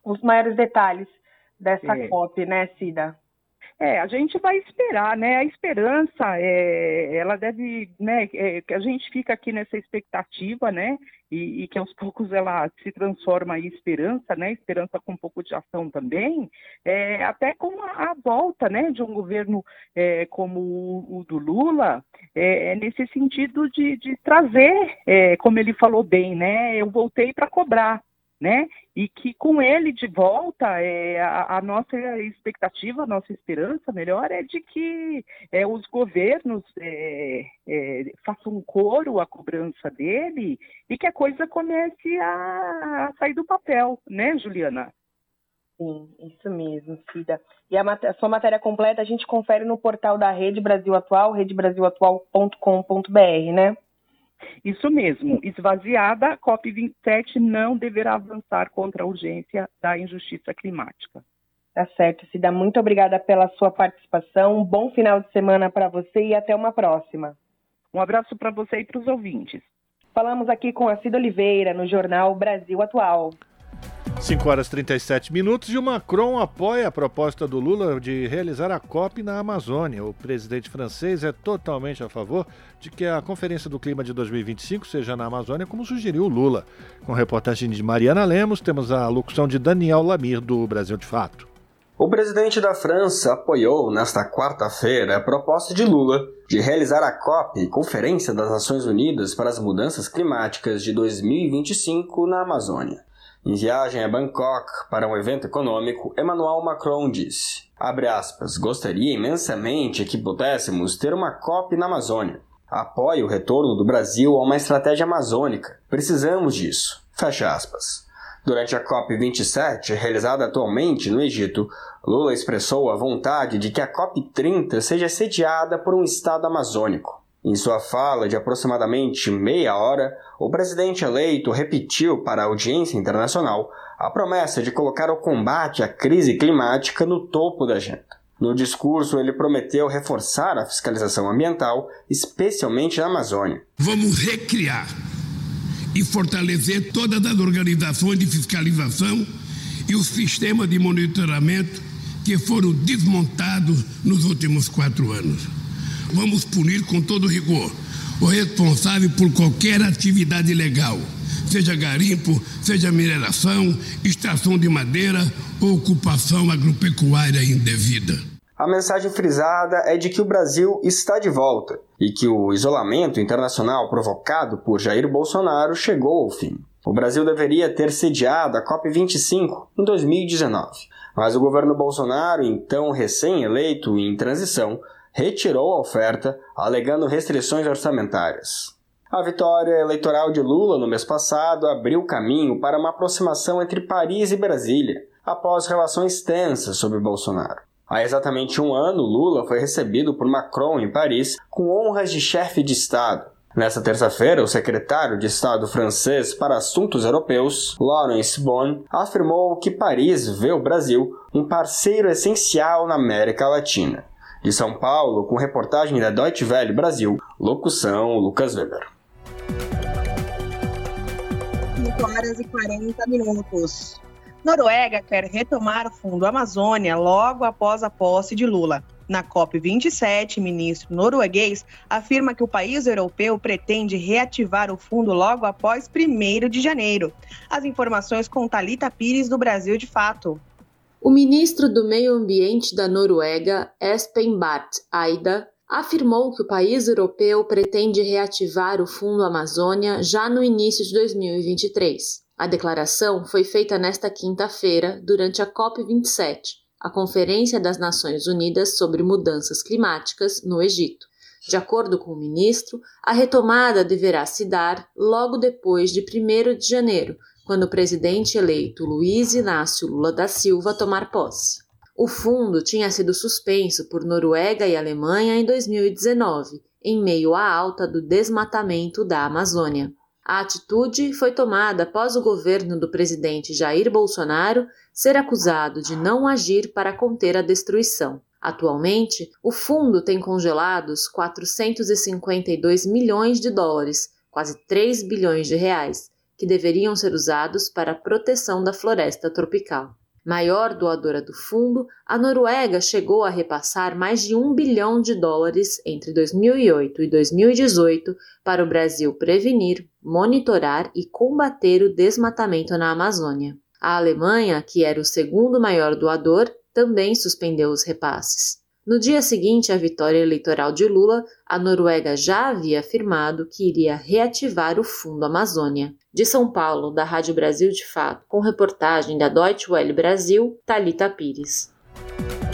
os maiores detalhes dessa é. COP, né, Cida? É, a gente vai esperar, né? A esperança, é, ela deve, né? É, que a gente fica aqui nessa expectativa, né? E, e, que aos poucos ela se transforma em esperança, né? Esperança com um pouco de ação também, é, até com a, a, volta, né? De um governo é, como o, o, do Lula, é, é nesse sentido de, de trazer, é, como ele falou bem, né? Eu voltei para cobrar né? E que com ele de volta, é, a, a, nossa expectativa, a nossa esperança, melhor, é de que é, os governos é, é, façam um coro à cobrança dele e que a coisa comece a, a sair do papel, né, Juliana? Sim, isso mesmo, Cida. E a, a, sua matéria completa a gente confere no portal da Rede Brasil Atual, redebrasilatual.com.br, né? Isso mesmo, esvaziada, a COP27 não deverá avançar contra a urgência da injustiça climática. Tá certo, Cida. Muito obrigada pela sua participação. Um bom final de semana para você e até uma próxima. Um abraço para você e para os ouvintes. Falamos aqui com a Cida Oliveira no jornal Brasil Atual. 5 horas e 37 minutos e o Macron apoia a proposta do Lula de realizar a COP na Amazônia. O presidente francês é totalmente a favor de que a Conferência do Clima de 2025 seja na Amazônia, como sugeriu o Lula. Com reportagem de Mariana Lemos, temos a locução de Daniel Lamir, do Brasil de Fato. O presidente da França apoiou nesta quarta-feira a proposta de Lula de realizar a COP, Conferência das Nações Unidas para as Mudanças Climáticas de 2025, na Amazônia. Em viagem a Bangkok para um evento econômico, Emmanuel Macron disse: aspas, gostaria imensamente que pudéssemos ter uma COP na Amazônia. Apoie o retorno do Brasil a uma estratégia amazônica. Precisamos disso. Fecha aspas. Durante a COP27, realizada atualmente no Egito, Lula expressou a vontade de que a COP30 seja sediada por um Estado amazônico. Em sua fala de aproximadamente meia hora, o presidente eleito repetiu para a audiência internacional a promessa de colocar o combate à crise climática no topo da agenda. No discurso, ele prometeu reforçar a fiscalização ambiental, especialmente na Amazônia. Vamos recriar e fortalecer todas as organizações de fiscalização e o sistema de monitoramento que foram desmontados nos últimos quatro anos vamos punir com todo rigor o responsável por qualquer atividade ilegal, seja garimpo, seja mineração, extração de madeira ou ocupação agropecuária indevida. A mensagem frisada é de que o Brasil está de volta e que o isolamento internacional provocado por Jair Bolsonaro chegou ao fim. O Brasil deveria ter sediado a COP25 em 2019, mas o governo Bolsonaro, então recém-eleito e em transição, retirou a oferta, alegando restrições orçamentárias. A vitória eleitoral de Lula no mês passado abriu caminho para uma aproximação entre Paris e Brasília, após relações tensas sobre Bolsonaro. Há exatamente um ano, Lula foi recebido por Macron em Paris com honras de chefe de Estado. Nessa terça-feira, o secretário de Estado francês para Assuntos Europeus, Laurence Bon, afirmou que Paris vê o Brasil um parceiro essencial na América Latina. De São Paulo, com reportagem da Deutsche Welle Brasil, locução Lucas Weber. 5 horas e 40 minutos. Noruega quer retomar o Fundo Amazônia logo após a posse de Lula. Na COP27, o ministro norueguês afirma que o país europeu pretende reativar o fundo logo após 1 de janeiro. As informações com Talita Pires do Brasil de Fato. O ministro do Meio Ambiente da Noruega, Espen Barth Aida, afirmou que o país europeu pretende reativar o Fundo Amazônia já no início de 2023. A declaração foi feita nesta quinta-feira, durante a COP27, a Conferência das Nações Unidas sobre Mudanças Climáticas, no Egito. De acordo com o ministro, a retomada deverá se dar logo depois de 1 de janeiro, quando o presidente eleito Luiz Inácio Lula da Silva tomar posse. O fundo tinha sido suspenso por Noruega e Alemanha em 2019, em meio à alta do desmatamento da Amazônia. A atitude foi tomada após o governo do presidente Jair Bolsonaro ser acusado de não agir para conter a destruição. Atualmente, o fundo tem congelados 452 milhões de dólares, quase 3 bilhões de reais, que deveriam ser usados para a proteção da floresta tropical. Maior doadora do fundo, a Noruega chegou a repassar mais de um bilhão de dólares entre 2008 e 2018 para o Brasil prevenir, monitorar e combater o desmatamento na Amazônia. A Alemanha, que era o segundo maior doador, também suspendeu os repasses. No dia seguinte à vitória eleitoral de Lula, a Noruega já havia afirmado que iria reativar o Fundo Amazônia. De São Paulo, da Rádio Brasil de Fato, com reportagem da Deutsche Welle Brasil, Talita Pires.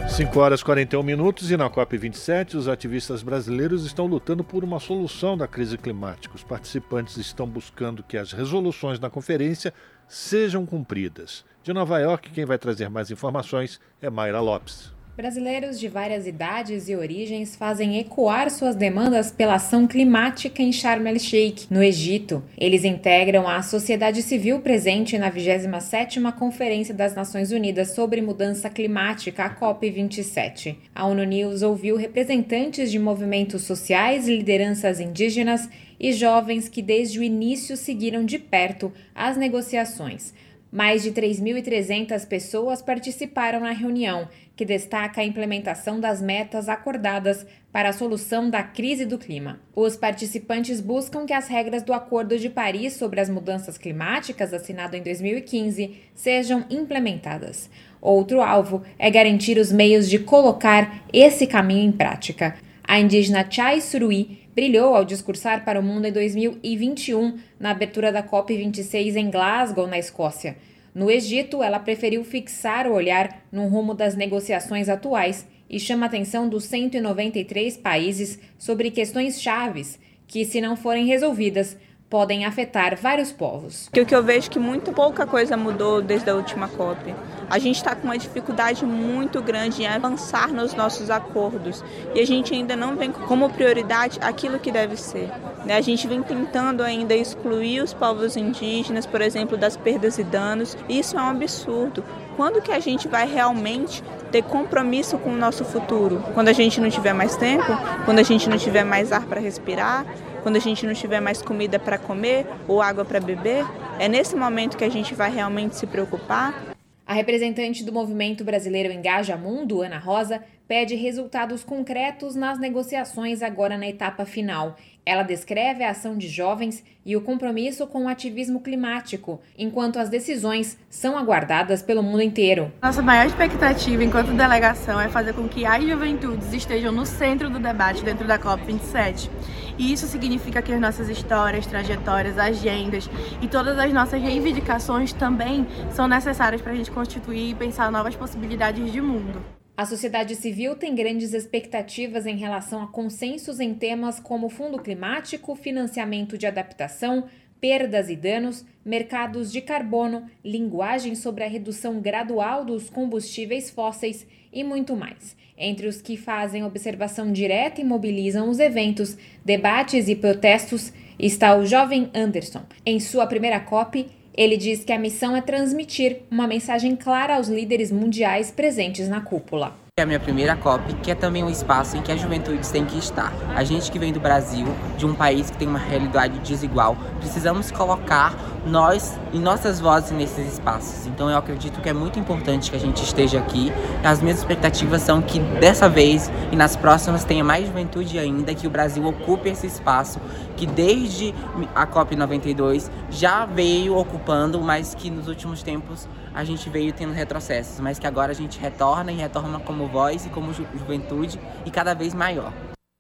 5 horas e 41 minutos e na COP27 os ativistas brasileiros estão lutando por uma solução da crise climática. Os participantes estão buscando que as resoluções da conferência sejam cumpridas. De Nova York, quem vai trazer mais informações é Mayra Lopes. Brasileiros de várias idades e origens fazem ecoar suas demandas pela ação climática em Sharm el-Sheikh, no Egito. Eles integram a sociedade civil presente na 27ª Conferência das Nações Unidas sobre Mudança Climática, a COP27. A ONU News ouviu representantes de movimentos sociais, lideranças indígenas e jovens que desde o início seguiram de perto as negociações. Mais de 3.300 pessoas participaram na reunião, que destaca a implementação das metas acordadas para a solução da crise do clima. Os participantes buscam que as regras do Acordo de Paris sobre as mudanças climáticas, assinado em 2015, sejam implementadas. Outro alvo é garantir os meios de colocar esse caminho em prática. A indígena Chai Surui brilhou ao discursar para o mundo em 2021, na abertura da COP26 em Glasgow, na Escócia. No Egito, ela preferiu fixar o olhar no rumo das negociações atuais e chama a atenção dos 193 países sobre questões chaves que, se não forem resolvidas, podem afetar vários povos. O que eu vejo que muito pouca coisa mudou desde a última COP. A gente está com uma dificuldade muito grande em avançar nos nossos acordos e a gente ainda não vem como prioridade aquilo que deve ser. Né? A gente vem tentando ainda excluir os povos indígenas, por exemplo, das perdas e danos. Isso é um absurdo. Quando que a gente vai realmente ter compromisso com o nosso futuro? Quando a gente não tiver mais tempo? Quando a gente não tiver mais ar para respirar? Quando a gente não tiver mais comida para comer ou água para beber, é nesse momento que a gente vai realmente se preocupar. A representante do movimento brasileiro Engaja Mundo, Ana Rosa, pede resultados concretos nas negociações agora na etapa final. Ela descreve a ação de jovens e o compromisso com o ativismo climático, enquanto as decisões são aguardadas pelo mundo inteiro. Nossa maior expectativa enquanto delegação é fazer com que as juventudes estejam no centro do debate dentro da COP27. E isso significa que as nossas histórias, trajetórias, agendas e todas as nossas reivindicações também são necessárias para a gente constituir e pensar novas possibilidades de mundo. A sociedade civil tem grandes expectativas em relação a consensos em temas como fundo climático, financiamento de adaptação, perdas e danos, mercados de carbono, linguagem sobre a redução gradual dos combustíveis fósseis e muito mais. Entre os que fazem observação direta e mobilizam os eventos, debates e protestos está o jovem Anderson. Em sua primeira COP, ele diz que a missão é transmitir uma mensagem clara aos líderes mundiais presentes na cúpula. É a minha primeira COP, que é também um espaço em que as juventudes têm que estar. A gente que vem do Brasil, de um país que tem uma realidade desigual, precisamos colocar nós e nossas vozes nesses espaços. Então eu acredito que é muito importante que a gente esteja aqui. As minhas expectativas são que dessa vez e nas próximas tenha mais juventude ainda, que o Brasil ocupe esse espaço que desde a COP 92 já veio ocupando, mas que nos últimos tempos a gente veio tendo retrocessos, mas que agora a gente retorna e retorna como voz e como ju juventude e cada vez maior.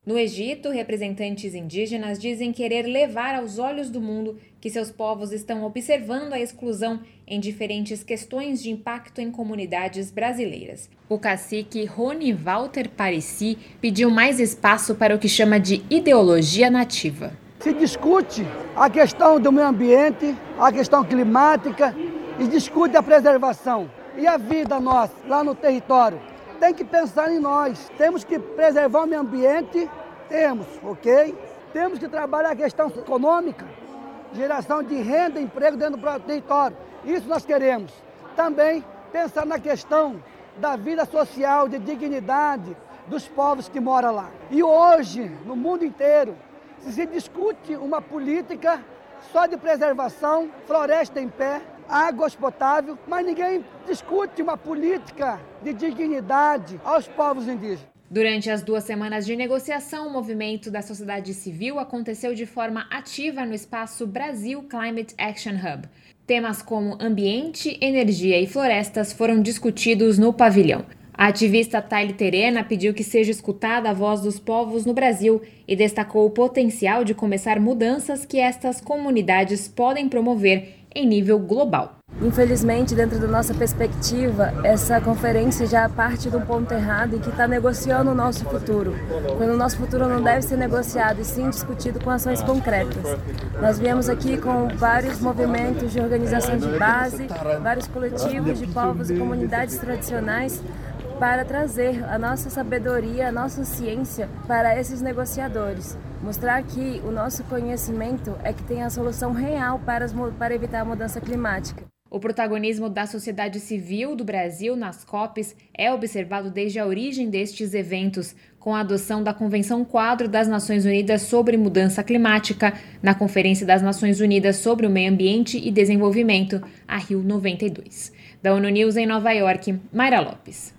No Egito, representantes indígenas dizem querer levar aos olhos do mundo que seus povos estão observando a exclusão em diferentes questões de impacto em comunidades brasileiras. O cacique Rony Walter Parisi pediu mais espaço para o que chama de ideologia nativa. Se discute a questão do meio ambiente, a questão climática, e discute a preservação e a vida nossa lá no território. Tem que pensar em nós. Temos que preservar o meio ambiente, temos, ok? Temos que trabalhar a questão econômica, geração de renda e emprego dentro do território. Isso nós queremos. Também pensar na questão da vida social, de dignidade dos povos que moram lá. E hoje, no mundo inteiro, se discute uma política só de preservação, floresta em pé, águas potáveis, mas ninguém discute uma política de dignidade aos povos indígenas. Durante as duas semanas de negociação, o movimento da sociedade civil aconteceu de forma ativa no espaço Brasil Climate Action Hub. Temas como ambiente, energia e florestas foram discutidos no pavilhão. A ativista Taile Terena pediu que seja escutada a voz dos povos no Brasil e destacou o potencial de começar mudanças que estas comunidades podem promover em nível global. Infelizmente, dentro da nossa perspectiva, essa conferência já parte de um ponto errado em que está negociando o nosso futuro, quando o nosso futuro não deve ser negociado e sim discutido com ações concretas. Nós viemos aqui com vários movimentos de organização de base, vários coletivos de povos e comunidades tradicionais para trazer a nossa sabedoria, a nossa ciência para esses negociadores. Mostrar que o nosso conhecimento é que tem a solução real para, as, para evitar a mudança climática. O protagonismo da sociedade civil do Brasil nas COPs é observado desde a origem destes eventos, com a adoção da Convenção Quadro das Nações Unidas sobre Mudança Climática, na Conferência das Nações Unidas sobre o Meio Ambiente e Desenvolvimento, a Rio 92. Da ONU News em Nova York, Mayra Lopes.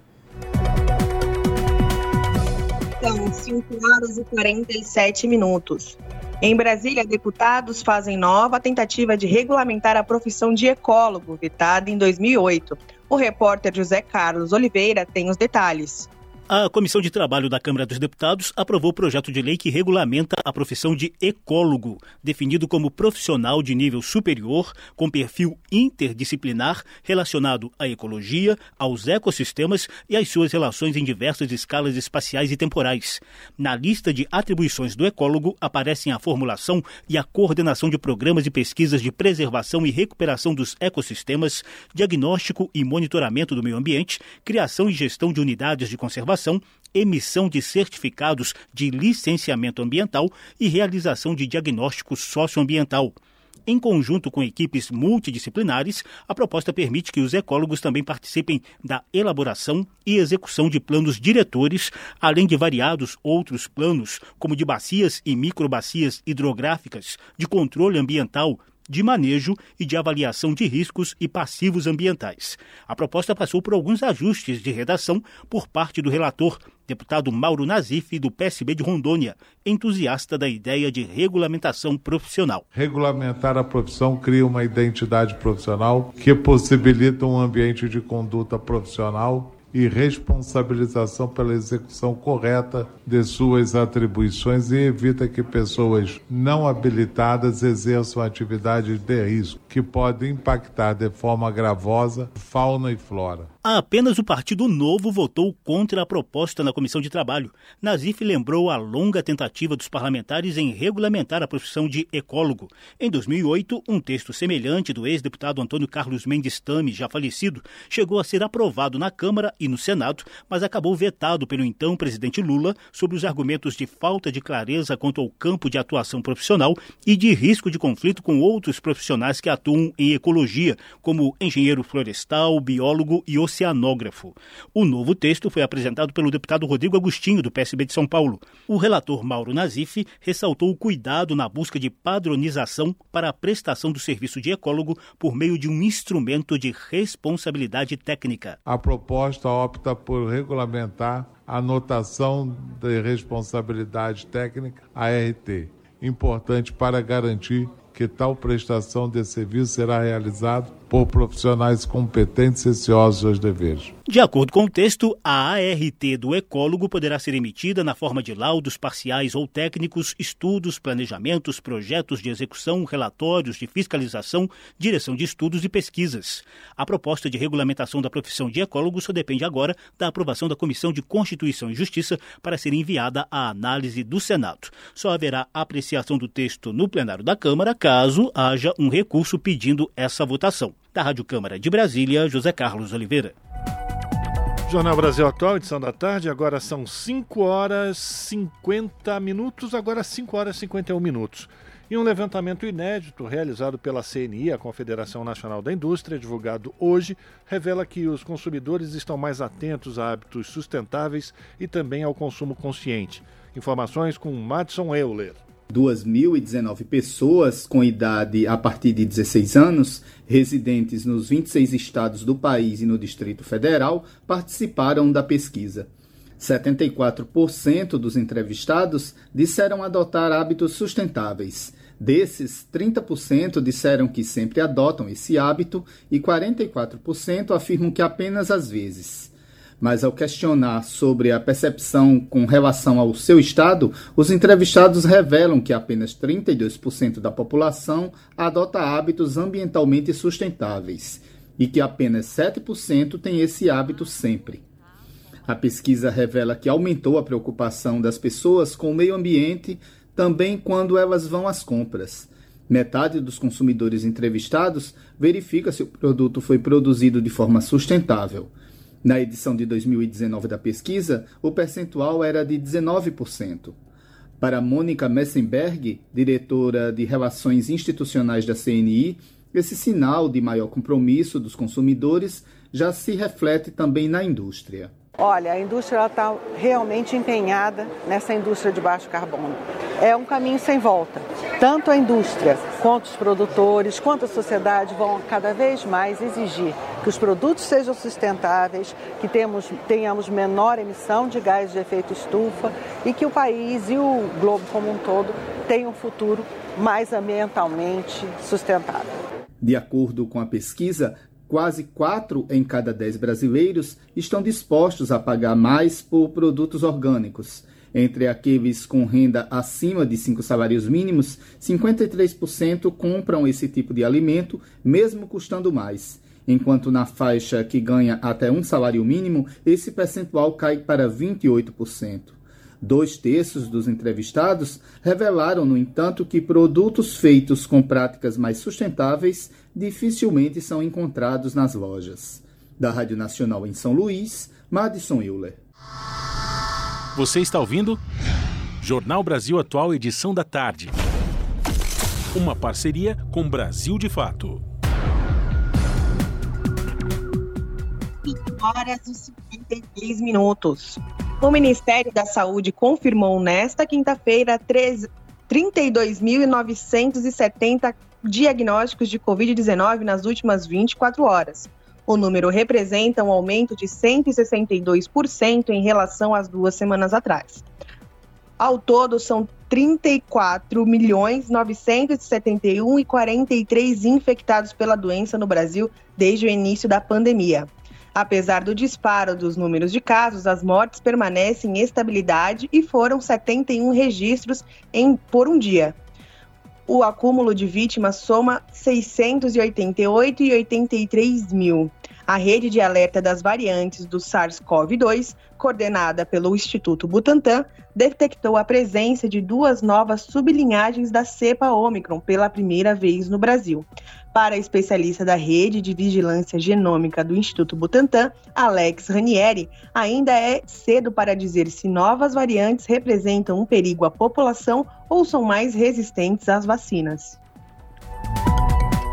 São 5 horas e 47 minutos. Em Brasília, deputados fazem nova tentativa de regulamentar a profissão de ecólogo, vetada em 2008. O repórter José Carlos Oliveira tem os detalhes. A Comissão de Trabalho da Câmara dos Deputados aprovou o projeto de lei que regulamenta a profissão de ecólogo, definido como profissional de nível superior com perfil interdisciplinar relacionado à ecologia, aos ecossistemas e às suas relações em diversas escalas espaciais e temporais. Na lista de atribuições do ecólogo aparecem a formulação e a coordenação de programas e pesquisas de preservação e recuperação dos ecossistemas, diagnóstico e monitoramento do meio ambiente, criação e gestão de unidades de conservação emissão de certificados de licenciamento ambiental e realização de diagnóstico socioambiental. Em conjunto com equipes multidisciplinares, a proposta permite que os ecólogos também participem da elaboração e execução de planos diretores, além de variados outros planos, como de bacias e microbacias hidrográficas, de controle ambiental, de manejo e de avaliação de riscos e passivos ambientais. A proposta passou por alguns ajustes de redação por parte do relator, deputado Mauro Nazif, do PSB de Rondônia, entusiasta da ideia de regulamentação profissional. Regulamentar a profissão cria uma identidade profissional que possibilita um ambiente de conduta profissional e responsabilização pela execução correta de suas atribuições e evita que pessoas não habilitadas exerçam atividades de risco que podem impactar de forma gravosa fauna e flora. Apenas o Partido Novo votou contra a proposta na Comissão de Trabalho. Nazif lembrou a longa tentativa dos parlamentares em regulamentar a profissão de ecólogo. Em 2008, um texto semelhante do ex-deputado Antônio Carlos Mendes Tame, já falecido, chegou a ser aprovado na Câmara e no Senado, mas acabou vetado pelo então presidente Lula sob os argumentos de falta de clareza quanto ao campo de atuação profissional e de risco de conflito com outros profissionais que atuam em ecologia, como engenheiro florestal, biólogo e oceanógrafo oceanógrafo. O novo texto foi apresentado pelo deputado Rodrigo Agostinho, do PSB de São Paulo. O relator Mauro Nazif ressaltou o cuidado na busca de padronização para a prestação do serviço de ecólogo por meio de um instrumento de responsabilidade técnica. A proposta opta por regulamentar a notação de responsabilidade técnica, ART, importante para garantir que tal prestação de serviço será realizada por profissionais competentes e ciosos aos deveres. De acordo com o texto, a ART do ecólogo poderá ser emitida na forma de laudos parciais ou técnicos, estudos, planejamentos, projetos de execução, relatórios de fiscalização, direção de estudos e pesquisas. A proposta de regulamentação da profissão de ecólogo só depende agora da aprovação da Comissão de Constituição e Justiça para ser enviada à análise do Senado. Só haverá apreciação do texto no plenário da Câmara caso haja um recurso pedindo essa votação. Da Rádio Câmara de Brasília, José Carlos Oliveira. Jornal Brasil Atual, edição da tarde, agora são 5 horas 50 minutos, agora 5 horas e 51 minutos. E um levantamento inédito realizado pela CNI, a Confederação Nacional da Indústria, divulgado hoje, revela que os consumidores estão mais atentos a hábitos sustentáveis e também ao consumo consciente. Informações com Madison Euler. 2.019 pessoas com idade a partir de 16 anos, residentes nos 26 estados do país e no Distrito Federal, participaram da pesquisa. 74% dos entrevistados disseram adotar hábitos sustentáveis. Desses, 30% disseram que sempre adotam esse hábito e 44% afirmam que apenas às vezes. Mas ao questionar sobre a percepção com relação ao seu estado, os entrevistados revelam que apenas 32% da população adota hábitos ambientalmente sustentáveis e que apenas 7% tem esse hábito sempre. A pesquisa revela que aumentou a preocupação das pessoas com o meio ambiente também quando elas vão às compras. Metade dos consumidores entrevistados verifica se o produto foi produzido de forma sustentável. Na edição de 2019 da pesquisa, o percentual era de 19%. Para Mônica Messenberg, diretora de Relações Institucionais da CNI, esse sinal de maior compromisso dos consumidores já se reflete também na indústria. Olha, a indústria está realmente empenhada nessa indústria de baixo carbono. É um caminho sem volta. Tanto a indústria, quanto os produtores, quanto a sociedade vão cada vez mais exigir que os produtos sejam sustentáveis, que temos, tenhamos menor emissão de gás de efeito estufa e que o país e o globo como um todo tenham um futuro mais ambientalmente sustentável. De acordo com a pesquisa, quase 4 em cada 10 brasileiros estão dispostos a pagar mais por produtos orgânicos. Entre aqueles com renda acima de 5 salários mínimos, 53% compram esse tipo de alimento, mesmo custando mais. Enquanto na faixa que ganha até um salário mínimo, esse percentual cai para 28%. Dois terços dos entrevistados revelaram, no entanto, que produtos feitos com práticas mais sustentáveis dificilmente são encontrados nas lojas. Da Rádio Nacional em São Luís, Madison Euler. Você está ouvindo? Jornal Brasil Atual, edição da tarde. Uma parceria com Brasil de Fato. 5 horas e 53 minutos. O Ministério da Saúde confirmou nesta quinta-feira 32.970 diagnósticos de Covid-19 nas últimas 24 horas. O número representa um aumento de 162% em relação às duas semanas atrás. Ao todo, são 34 milhões 971 43 infectados pela doença no Brasil desde o início da pandemia. Apesar do disparo dos números de casos, as mortes permanecem em estabilidade e foram 71 registros em, por um dia. O acúmulo de vítimas soma 688 e 83 mil. A rede de alerta das variantes do SARS-CoV-2, coordenada pelo Instituto Butantan, detectou a presença de duas novas sublinhagens da cepa Omicron pela primeira vez no Brasil. Para a especialista da Rede de Vigilância Genômica do Instituto Butantan, Alex Ranieri, ainda é cedo para dizer se novas variantes representam um perigo à população ou são mais resistentes às vacinas.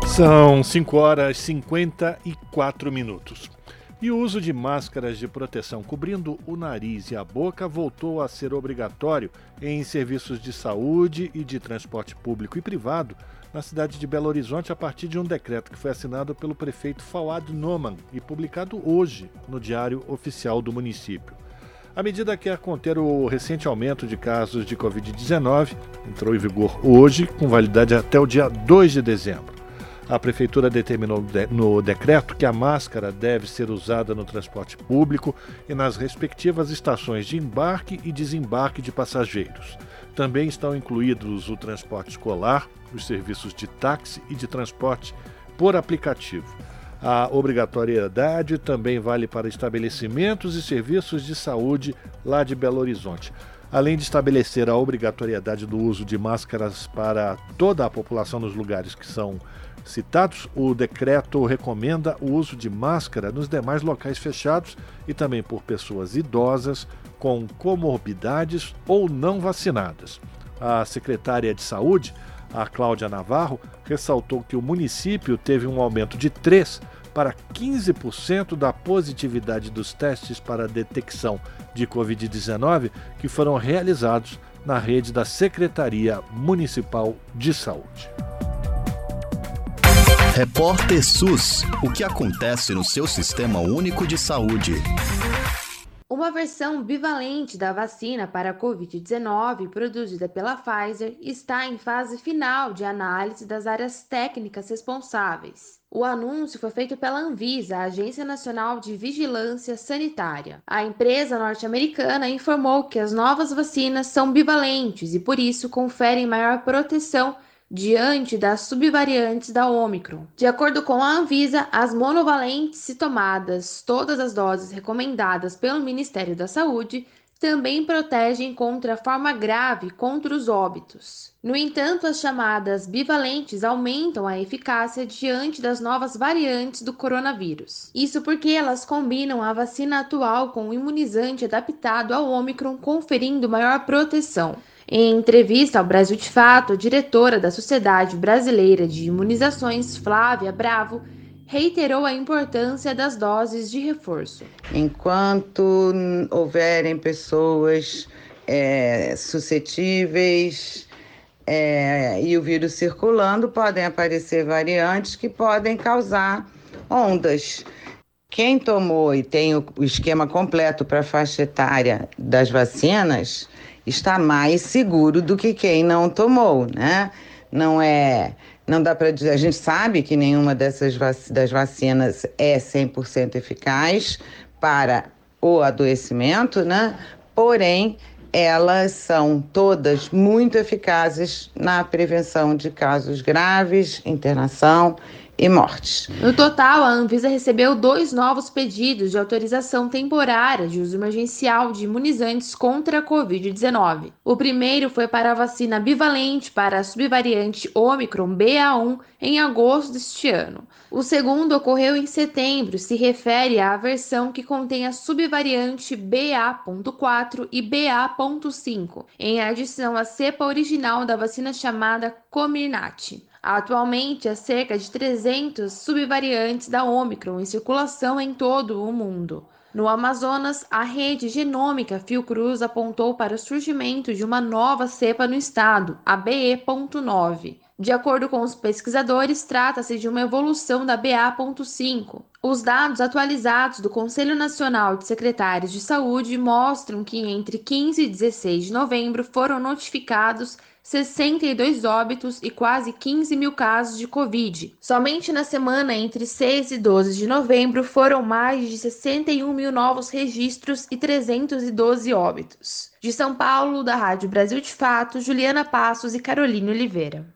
São 5 horas e 54 minutos. E o uso de máscaras de proteção cobrindo o nariz e a boca voltou a ser obrigatório em serviços de saúde e de transporte público e privado na cidade de Belo Horizonte a partir de um decreto que foi assinado pelo prefeito Fawad Noman e publicado hoje no Diário Oficial do município. A medida quer conter o recente aumento de casos de Covid-19, entrou em vigor hoje, com validade até o dia 2 de dezembro. A Prefeitura determinou no decreto que a máscara deve ser usada no transporte público e nas respectivas estações de embarque e desembarque de passageiros. Também estão incluídos o transporte escolar, os serviços de táxi e de transporte por aplicativo. A obrigatoriedade também vale para estabelecimentos e serviços de saúde lá de Belo Horizonte. Além de estabelecer a obrigatoriedade do uso de máscaras para toda a população nos lugares que são citados, o decreto recomenda o uso de máscara nos demais locais fechados e também por pessoas idosas com comorbidades ou não vacinadas. A secretária de Saúde, a Cláudia Navarro, ressaltou que o município teve um aumento de 3 para 15% da positividade dos testes para detecção de Covid-19 que foram realizados na rede da Secretaria Municipal de Saúde. Repórter SUS: O que acontece no seu sistema único de saúde? Uma versão bivalente da vacina para a Covid-19, produzida pela Pfizer, está em fase final de análise das áreas técnicas responsáveis. O anúncio foi feito pela Anvisa, a Agência Nacional de Vigilância Sanitária. A empresa norte-americana informou que as novas vacinas são bivalentes e, por isso, conferem maior proteção diante das subvariantes da Omicron. De acordo com a Anvisa, as monovalentes, se tomadas todas as doses recomendadas pelo Ministério da Saúde, também protegem contra a forma grave contra os óbitos. No entanto, as chamadas bivalentes aumentam a eficácia diante das novas variantes do coronavírus. Isso porque elas combinam a vacina atual com o imunizante adaptado ao Omicron, conferindo maior proteção. Em entrevista ao Brasil de Fato, a diretora da Sociedade Brasileira de Imunizações, Flávia Bravo, reiterou a importância das doses de reforço. Enquanto houverem pessoas é, suscetíveis é, e o vírus circulando, podem aparecer variantes que podem causar ondas. Quem tomou e tem o esquema completo para a faixa etária das vacinas está mais seguro do que quem não tomou, né? Não é, não dá para dizer, a gente sabe que nenhuma dessas vac das vacinas é 100% eficaz para o adoecimento, né? Porém, elas são todas muito eficazes na prevenção de casos graves, internação e mortes. No total, a Anvisa recebeu dois novos pedidos de autorização temporária de uso emergencial de imunizantes contra a Covid-19. O primeiro foi para a vacina bivalente para a subvariante Omicron BA1 em agosto deste ano. O segundo ocorreu em setembro, se refere à versão que contém a subvariante BA.4 e BA.5, em adição à cepa original da vacina chamada Comirnaty. Atualmente, há cerca de 300 subvariantes da Omicron em circulação em todo o mundo. No Amazonas, a rede genômica Fiocruz apontou para o surgimento de uma nova cepa no estado, a BE.9. De acordo com os pesquisadores, trata-se de uma evolução da BA.5. Os dados atualizados do Conselho Nacional de Secretários de Saúde mostram que entre 15 e 16 de novembro foram notificados 62 óbitos e quase 15 mil casos de Covid. Somente na semana entre 6 e 12 de novembro foram mais de 61 mil novos registros e 312 óbitos. De São Paulo, da Rádio Brasil de Fato, Juliana Passos e Carolina Oliveira.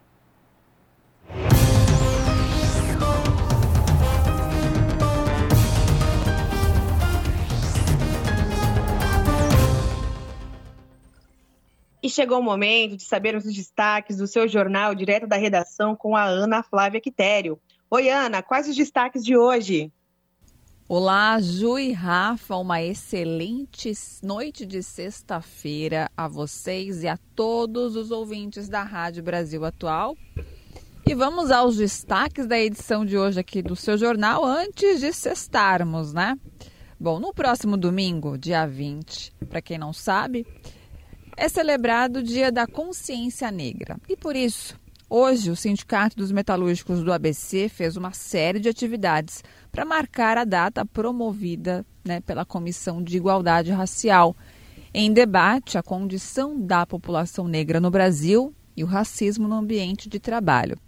E chegou o momento de saber os destaques do seu jornal direto da redação com a Ana Flávia Quitério. Oi, Ana, quais os destaques de hoje? Olá, Ju e Rafa, uma excelente noite de sexta-feira a vocês e a todos os ouvintes da Rádio Brasil Atual. E vamos aos destaques da edição de hoje aqui do seu jornal antes de sextarmos, né? Bom, no próximo domingo, dia 20, para quem não sabe, é celebrado o Dia da Consciência Negra. E por isso, hoje, o Sindicato dos Metalúrgicos do ABC fez uma série de atividades para marcar a data promovida né, pela Comissão de Igualdade Racial. Em debate, a condição da população negra no Brasil e o racismo no ambiente de trabalho.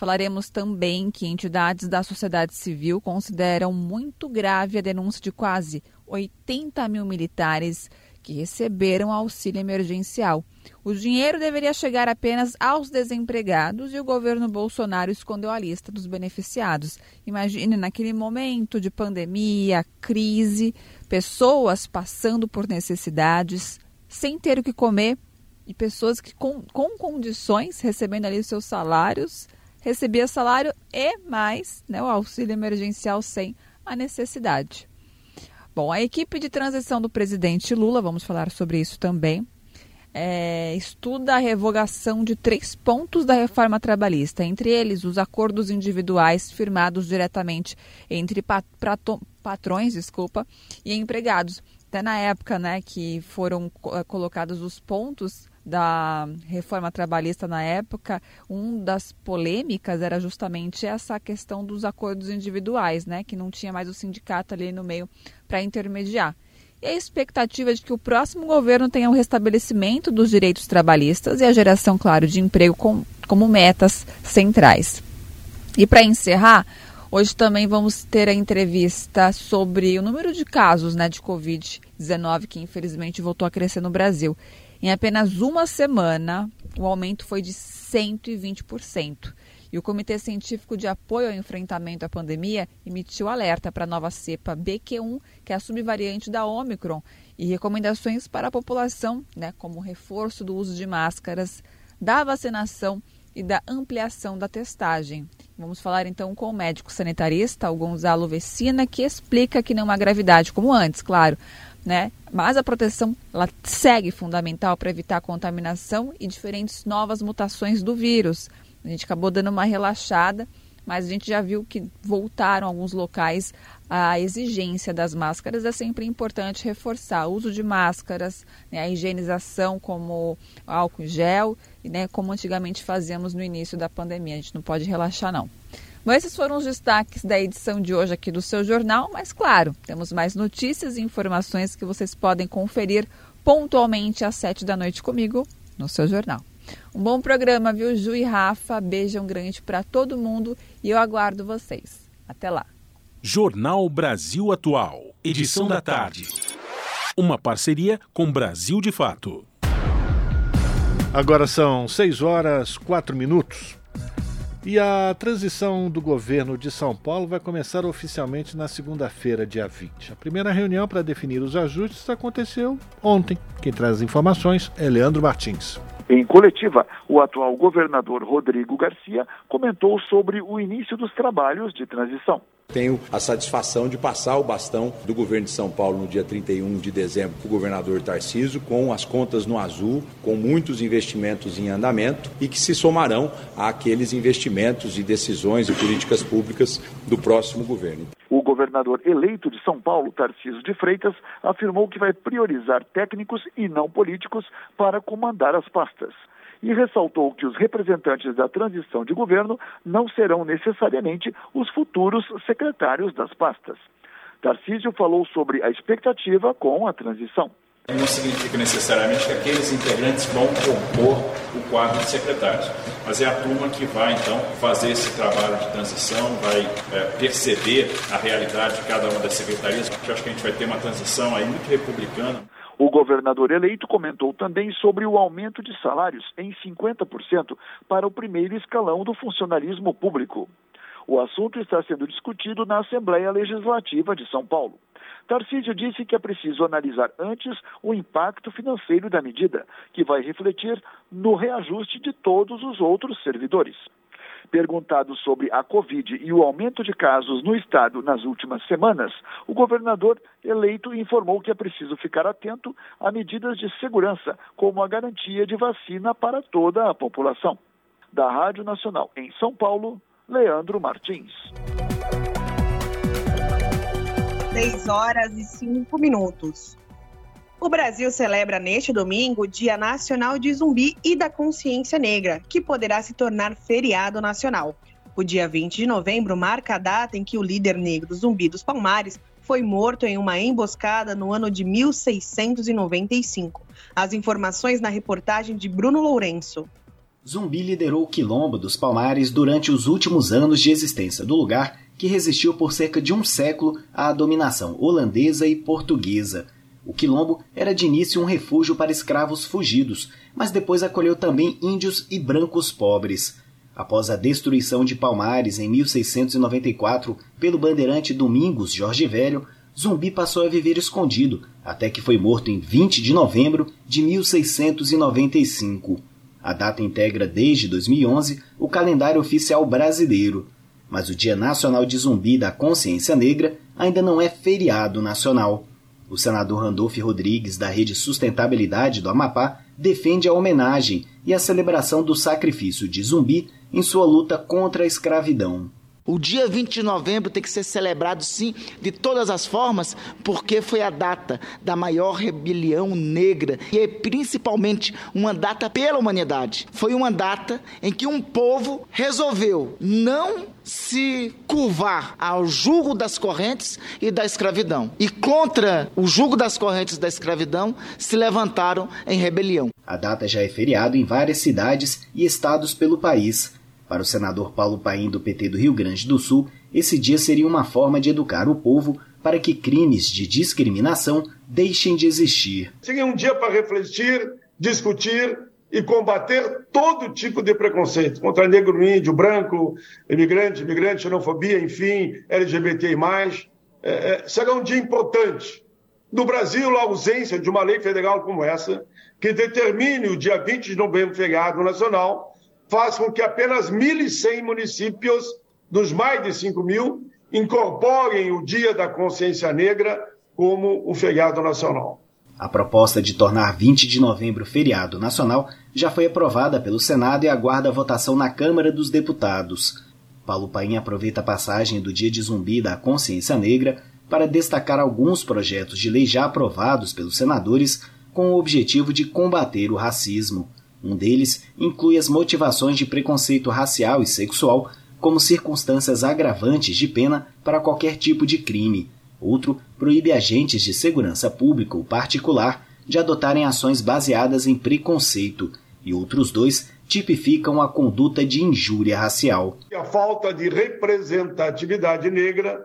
Falaremos também que entidades da sociedade civil consideram muito grave a denúncia de quase 80 mil militares que receberam auxílio emergencial. O dinheiro deveria chegar apenas aos desempregados e o governo Bolsonaro escondeu a lista dos beneficiados. Imagine naquele momento de pandemia, crise, pessoas passando por necessidades, sem ter o que comer e pessoas que com, com condições, recebendo ali os seus salários, recebia salário e mais né, o auxílio emergencial sem a necessidade. Bom, a equipe de transição do presidente Lula, vamos falar sobre isso também, é, estuda a revogação de três pontos da reforma trabalhista, entre eles os acordos individuais firmados diretamente entre patrões desculpa, e empregados. Até na época né, que foram colocados os pontos da reforma trabalhista na época, uma das polêmicas era justamente essa questão dos acordos individuais, né, que não tinha mais o sindicato ali no meio para intermediar. E a expectativa de que o próximo governo tenha o restabelecimento dos direitos trabalhistas e a geração, claro, de emprego com, como metas centrais. E para encerrar, hoje também vamos ter a entrevista sobre o número de casos né, de Covid-19 que infelizmente voltou a crescer no Brasil. Em apenas uma semana, o aumento foi de 120%. E o Comitê Científico de Apoio ao Enfrentamento à Pandemia emitiu alerta para a nova cepa BQ1, que é a subvariante da Omicron, e recomendações para a população, né, como reforço do uso de máscaras, da vacinação e da ampliação da testagem. Vamos falar então com o médico sanitarista, o Gonzalo Vecina, que explica que não há gravidade como antes, claro, né? Mas a proteção ela segue fundamental para evitar a contaminação e diferentes novas mutações do vírus. A gente acabou dando uma relaxada, mas a gente já viu que voltaram alguns locais a exigência das máscaras. É sempre importante reforçar o uso de máscaras, né, a higienização como álcool gel, né, como antigamente fazíamos no início da pandemia. A gente não pode relaxar não. Bom, esses foram os destaques da edição de hoje aqui do seu jornal, mas claro, temos mais notícias e informações que vocês podem conferir pontualmente às sete da noite comigo no seu jornal. Um bom programa, viu, Ju e Rafa? Beijão grande para todo mundo e eu aguardo vocês. Até lá. Jornal Brasil Atual, edição da tarde. Uma parceria com Brasil de Fato. Agora são 6 horas 4 minutos. E a transição do governo de São Paulo vai começar oficialmente na segunda-feira, dia 20. A primeira reunião para definir os ajustes aconteceu ontem. Quem traz as informações é Leandro Martins. Em coletiva, o atual governador Rodrigo Garcia comentou sobre o início dos trabalhos de transição. Tenho a satisfação de passar o bastão do governo de São Paulo no dia 31 de dezembro para o governador Tarciso, com as contas no azul, com muitos investimentos em andamento e que se somarão àqueles investimentos e decisões e políticas públicas do próximo governo. O governador eleito de São Paulo, Tarciso de Freitas, afirmou que vai priorizar técnicos e não políticos para comandar as pastas e ressaltou que os representantes da transição de governo não serão necessariamente os futuros secretários das pastas. Tarcísio falou sobre a expectativa com a transição. Não significa necessariamente que aqueles integrantes vão compor o quadro de secretários, mas é a turma que vai então fazer esse trabalho de transição, vai é, perceber a realidade de cada uma das secretarias. Eu acho que a gente vai ter uma transição aí muito republicana. O governador eleito comentou também sobre o aumento de salários em 50% para o primeiro escalão do funcionalismo público. O assunto está sendo discutido na Assembleia Legislativa de São Paulo. Tarcísio disse que é preciso analisar antes o impacto financeiro da medida, que vai refletir no reajuste de todos os outros servidores. Perguntado sobre a Covid e o aumento de casos no estado nas últimas semanas, o governador eleito informou que é preciso ficar atento a medidas de segurança, como a garantia de vacina para toda a população. Da Rádio Nacional em São Paulo, Leandro Martins. 6 horas e 5 minutos. O Brasil celebra neste domingo o Dia Nacional de Zumbi e da Consciência Negra, que poderá se tornar feriado nacional. O dia 20 de novembro marca a data em que o líder negro Zumbi dos Palmares foi morto em uma emboscada no ano de 1695. As informações na reportagem de Bruno Lourenço. Zumbi liderou o Quilombo dos Palmares durante os últimos anos de existência do lugar, que resistiu por cerca de um século à dominação holandesa e portuguesa. O quilombo era de início um refúgio para escravos fugidos, mas depois acolheu também índios e brancos pobres. Após a destruição de Palmares em 1694 pelo bandeirante Domingos Jorge Velho, Zumbi passou a viver escondido, até que foi morto em 20 de novembro de 1695. A data integra desde 2011 o calendário oficial brasileiro, mas o Dia Nacional de Zumbi da Consciência Negra ainda não é feriado nacional. O senador Randolph Rodrigues, da Rede Sustentabilidade do Amapá, defende a homenagem e a celebração do sacrifício de zumbi em sua luta contra a escravidão. O dia 20 de novembro tem que ser celebrado, sim, de todas as formas, porque foi a data da maior rebelião negra e é principalmente uma data pela humanidade. Foi uma data em que um povo resolveu não se curvar ao jugo das correntes e da escravidão. E contra o jugo das correntes da escravidão se levantaram em rebelião. A data já é feriado em várias cidades e estados pelo país. Para o senador Paulo Paim do PT do Rio Grande do Sul, esse dia seria uma forma de educar o povo para que crimes de discriminação deixem de existir. Seria um dia para refletir, discutir e combater todo tipo de preconceito contra negro, índio, branco, imigrante, imigrante, xenofobia, enfim, LGBTI+. É, é, será um dia importante. No Brasil, a ausência de uma lei federal como essa, que determine o dia 20 de novembro feriado nacional, faz com que apenas 1.100 municípios, dos mais de 5 mil, incorporem o Dia da Consciência Negra como o feriado nacional. A proposta de tornar 20 de novembro feriado nacional já foi aprovada pelo Senado e aguarda a votação na Câmara dos Deputados. Paulo Paim aproveita a passagem do Dia de Zumbi da Consciência Negra para destacar alguns projetos de lei já aprovados pelos senadores com o objetivo de combater o racismo. Um deles inclui as motivações de preconceito racial e sexual como circunstâncias agravantes de pena para qualquer tipo de crime. Outro proíbe agentes de segurança pública ou particular de adotarem ações baseadas em preconceito. e outros dois tipificam a conduta de injúria racial. A falta de representatividade negra,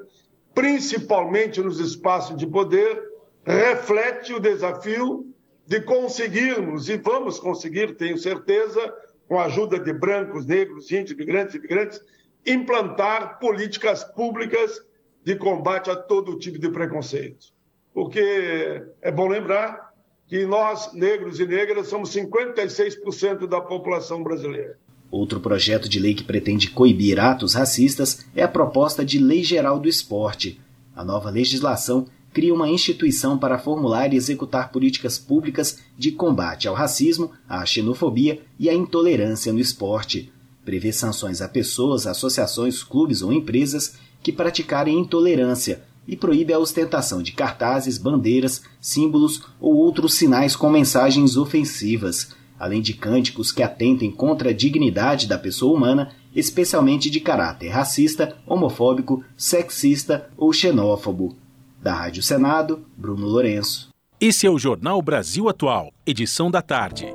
principalmente nos espaços de poder, reflete o desafio de conseguirmos, e vamos conseguir, tenho certeza, com a ajuda de brancos, negros, índios, imigrantes, imigrantes, implantar políticas públicas de combate a todo tipo de preconceito. Porque é bom lembrar que nós, negros e negras, somos 56% da população brasileira. Outro projeto de lei que pretende coibir atos racistas é a proposta de Lei Geral do Esporte. A nova legislação cria uma instituição para formular e executar políticas públicas de combate ao racismo, à xenofobia e à intolerância no esporte. Prevê sanções a pessoas, associações, clubes ou empresas que praticarem intolerância e proíbe a ostentação de cartazes, bandeiras, símbolos ou outros sinais com mensagens ofensivas, além de cânticos que atentem contra a dignidade da pessoa humana, especialmente de caráter racista, homofóbico, sexista ou xenófobo. Da Rádio Senado, Bruno Lourenço. Esse é o Jornal Brasil Atual, edição da tarde.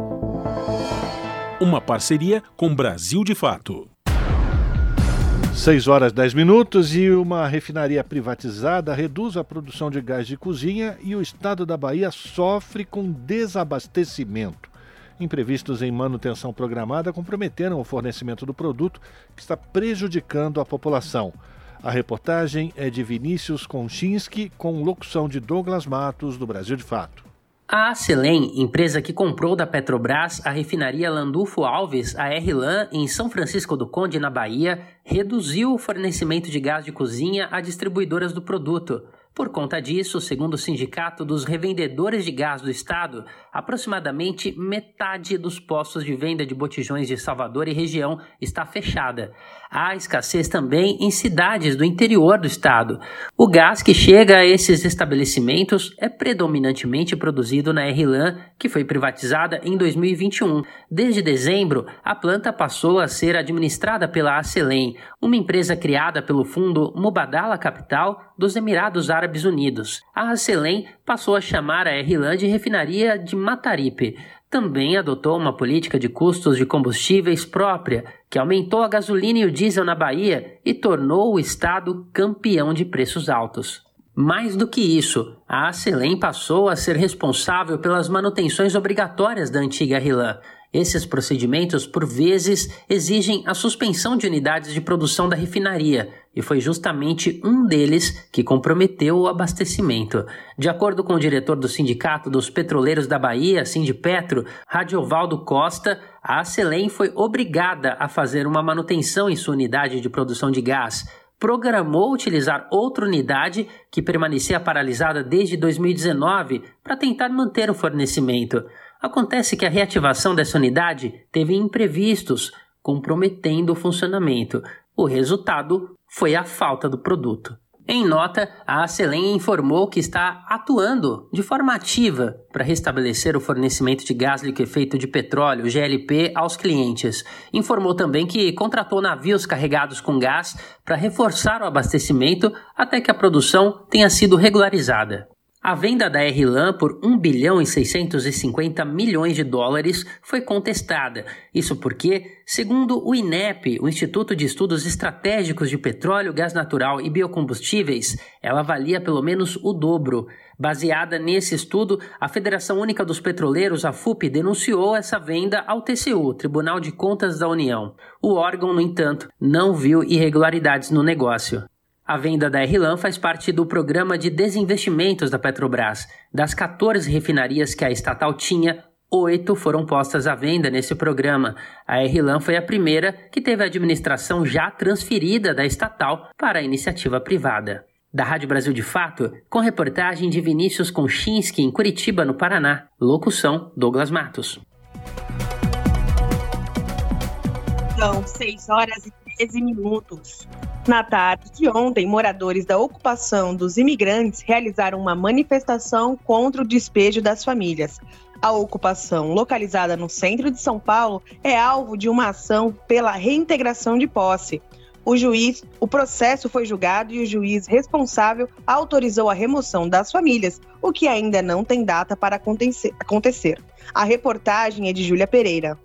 Uma parceria com Brasil de Fato. 6 horas 10 minutos e uma refinaria privatizada reduz a produção de gás de cozinha e o estado da Bahia sofre com desabastecimento. Imprevistos em manutenção programada comprometeram o fornecimento do produto, que está prejudicando a população. A reportagem é de Vinícius Konchinski, com locução de Douglas Matos, do Brasil de Fato. A Acelen, empresa que comprou da Petrobras a refinaria Landulfo Alves, a RLAN, em São Francisco do Conde, na Bahia, reduziu o fornecimento de gás de cozinha a distribuidoras do produto. Por conta disso, segundo o Sindicato dos Revendedores de Gás do Estado, aproximadamente metade dos postos de venda de botijões de Salvador e região está fechada. Há escassez também em cidades do interior do estado. O gás que chega a esses estabelecimentos é predominantemente produzido na RLAN, que foi privatizada em 2021. Desde dezembro, a planta passou a ser administrada pela Acelen, uma empresa criada pelo fundo Mubadala Capital dos Emirados Árabes Unidos. A Acelen passou a chamar a RLAN de refinaria de Mataripe também adotou uma política de custos de combustíveis própria, que aumentou a gasolina e o diesel na Bahia e tornou o estado campeão de preços altos. Mais do que isso, a Acelen passou a ser responsável pelas manutenções obrigatórias da antiga RLAN. Esses procedimentos, por vezes, exigem a suspensão de unidades de produção da refinaria, e foi justamente um deles que comprometeu o abastecimento. De acordo com o diretor do Sindicato dos Petroleiros da Bahia, Sindipetro, Radiovaldo Costa, a Acelen foi obrigada a fazer uma manutenção em sua unidade de produção de gás, programou utilizar outra unidade que permanecia paralisada desde 2019 para tentar manter o fornecimento. Acontece que a reativação dessa unidade teve imprevistos, comprometendo o funcionamento. O resultado foi a falta do produto. Em nota, a Acelen informou que está atuando de forma ativa para restabelecer o fornecimento de gás liquefeito de petróleo, GLP, aos clientes. Informou também que contratou navios carregados com gás para reforçar o abastecimento até que a produção tenha sido regularizada. A venda da RLAN por 1 bilhão e 650 milhões de dólares foi contestada. Isso porque, segundo o INEP, o Instituto de Estudos Estratégicos de Petróleo, Gás Natural e Biocombustíveis, ela valia pelo menos o dobro. Baseada nesse estudo, a Federação Única dos Petroleiros, a FUP, denunciou essa venda ao TCU, Tribunal de Contas da União. O órgão, no entanto, não viu irregularidades no negócio. A venda da RLAN faz parte do programa de desinvestimentos da Petrobras. Das 14 refinarias que a estatal tinha, oito foram postas à venda nesse programa. A RLAN foi a primeira que teve a administração já transferida da estatal para a iniciativa privada. Da Rádio Brasil de Fato, com reportagem de Vinícius Konchinski em Curitiba, no Paraná. Locução: Douglas Matos. São 6 horas e 13 minutos. Na tarde de ontem, moradores da ocupação dos imigrantes realizaram uma manifestação contra o despejo das famílias. A ocupação, localizada no centro de São Paulo, é alvo de uma ação pela reintegração de posse. O juiz, o processo foi julgado e o juiz responsável autorizou a remoção das famílias, o que ainda não tem data para acontecer. A reportagem é de Júlia Pereira.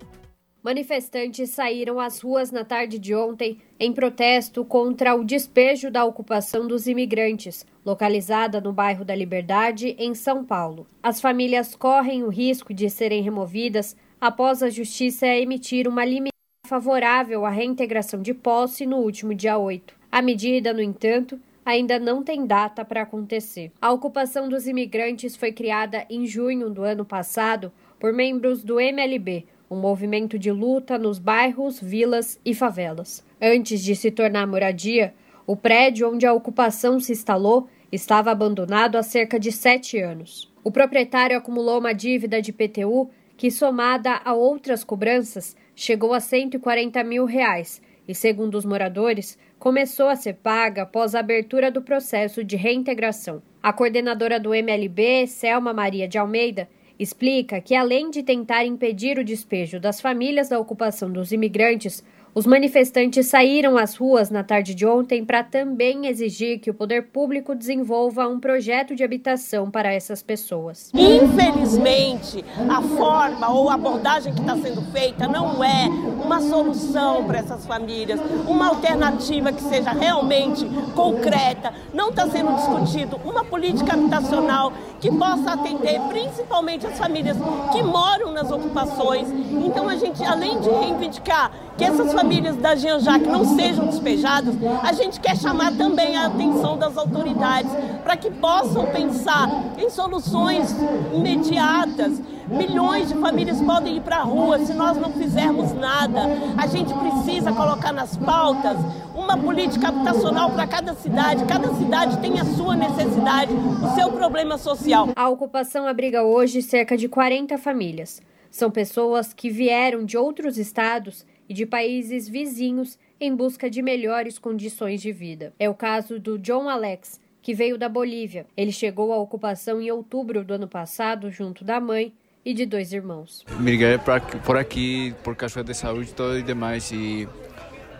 Manifestantes saíram às ruas na tarde de ontem em protesto contra o despejo da ocupação dos imigrantes, localizada no bairro da Liberdade, em São Paulo. As famílias correm o risco de serem removidas após a Justiça emitir uma limitação favorável à reintegração de posse no último dia 8. A medida, no entanto, ainda não tem data para acontecer. A ocupação dos imigrantes foi criada em junho do ano passado por membros do MLB, um movimento de luta nos bairros, vilas e favelas. Antes de se tornar moradia, o prédio onde a ocupação se instalou estava abandonado há cerca de sete anos. O proprietário acumulou uma dívida de PTU que, somada a outras cobranças, chegou a 140 mil reais e, segundo os moradores, começou a ser paga após a abertura do processo de reintegração. A coordenadora do MLB, Selma Maria de Almeida, explica que, além de tentar impedir o despejo das famílias da ocupação dos imigrantes, os manifestantes saíram às ruas na tarde de ontem para também exigir que o poder público desenvolva um projeto de habitação para essas pessoas. Infelizmente, a forma ou a abordagem que está sendo feita não é uma solução para essas famílias, uma alternativa que seja realmente concreta. Não está sendo discutido uma política habitacional que possa atender principalmente as famílias que moram nas ocupações. Então, a gente, além de reivindicar que essas famílias da Jean-Jacques não sejam despejadas, a gente quer chamar também a atenção das autoridades para que possam pensar em soluções imediatas. Milhões de famílias podem ir para a rua se nós não fizermos nada. A gente precisa colocar nas pautas uma política habitacional para cada cidade. Cada cidade tem a sua necessidade, o seu problema social. A ocupação abriga hoje cerca de 40 famílias. São pessoas que vieram de outros estados e de países vizinhos em busca de melhores condições de vida. É o caso do John Alex, que veio da Bolívia. Ele chegou à ocupação em outubro do ano passado, junto da mãe e de dois irmãos. Migrei por aqui por causa de saúde todo e demais e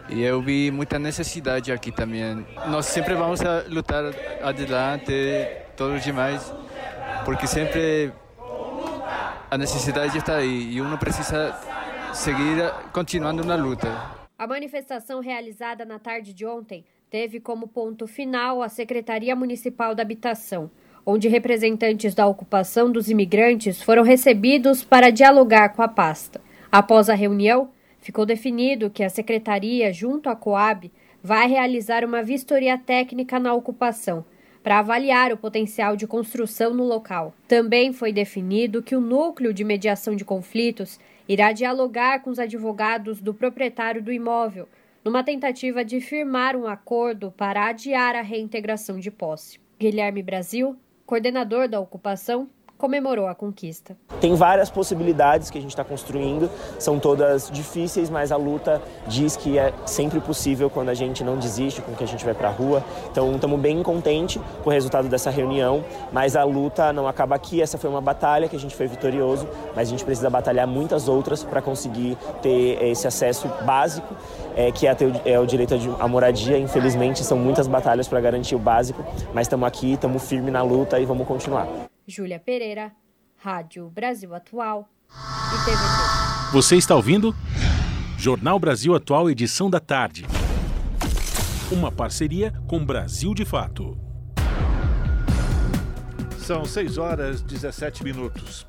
e eu vi muita necessidade aqui também. Nós sempre vamos lutar adelante, todos demais, porque sempre a necessidade está aí e uno precisa seguir continuando na luta. A manifestação realizada na tarde de ontem teve como ponto final a Secretaria Municipal da Habitação, onde representantes da ocupação dos imigrantes foram recebidos para dialogar com a pasta. Após a reunião, ficou definido que a secretaria, junto à Coab, vai realizar uma vistoria técnica na ocupação para avaliar o potencial de construção no local. Também foi definido que o núcleo de mediação de conflitos irá dialogar com os advogados do proprietário do imóvel, numa tentativa de firmar um acordo para adiar a reintegração de posse. Guilherme Brasil, coordenador da ocupação, comemorou a conquista. Tem várias possibilidades que a gente está construindo, são todas difíceis, mas a luta diz que é sempre possível quando a gente não desiste, que a gente vai para a rua. Então estamos bem contentes com o resultado dessa reunião, mas a luta não acaba aqui. Essa foi uma batalha que a gente foi vitorioso, mas a gente precisa batalhar muitas outras para conseguir ter esse acesso básico, é, que é, é o direito à moradia. Infelizmente são muitas batalhas para garantir o básico, mas estamos aqui, estamos firmes na luta e vamos continuar. Júlia Pereira, Rádio Brasil Atual e TVT. Você está ouvindo? Jornal Brasil Atual, edição da tarde. Uma parceria com Brasil de Fato. São 6 horas 17 minutos.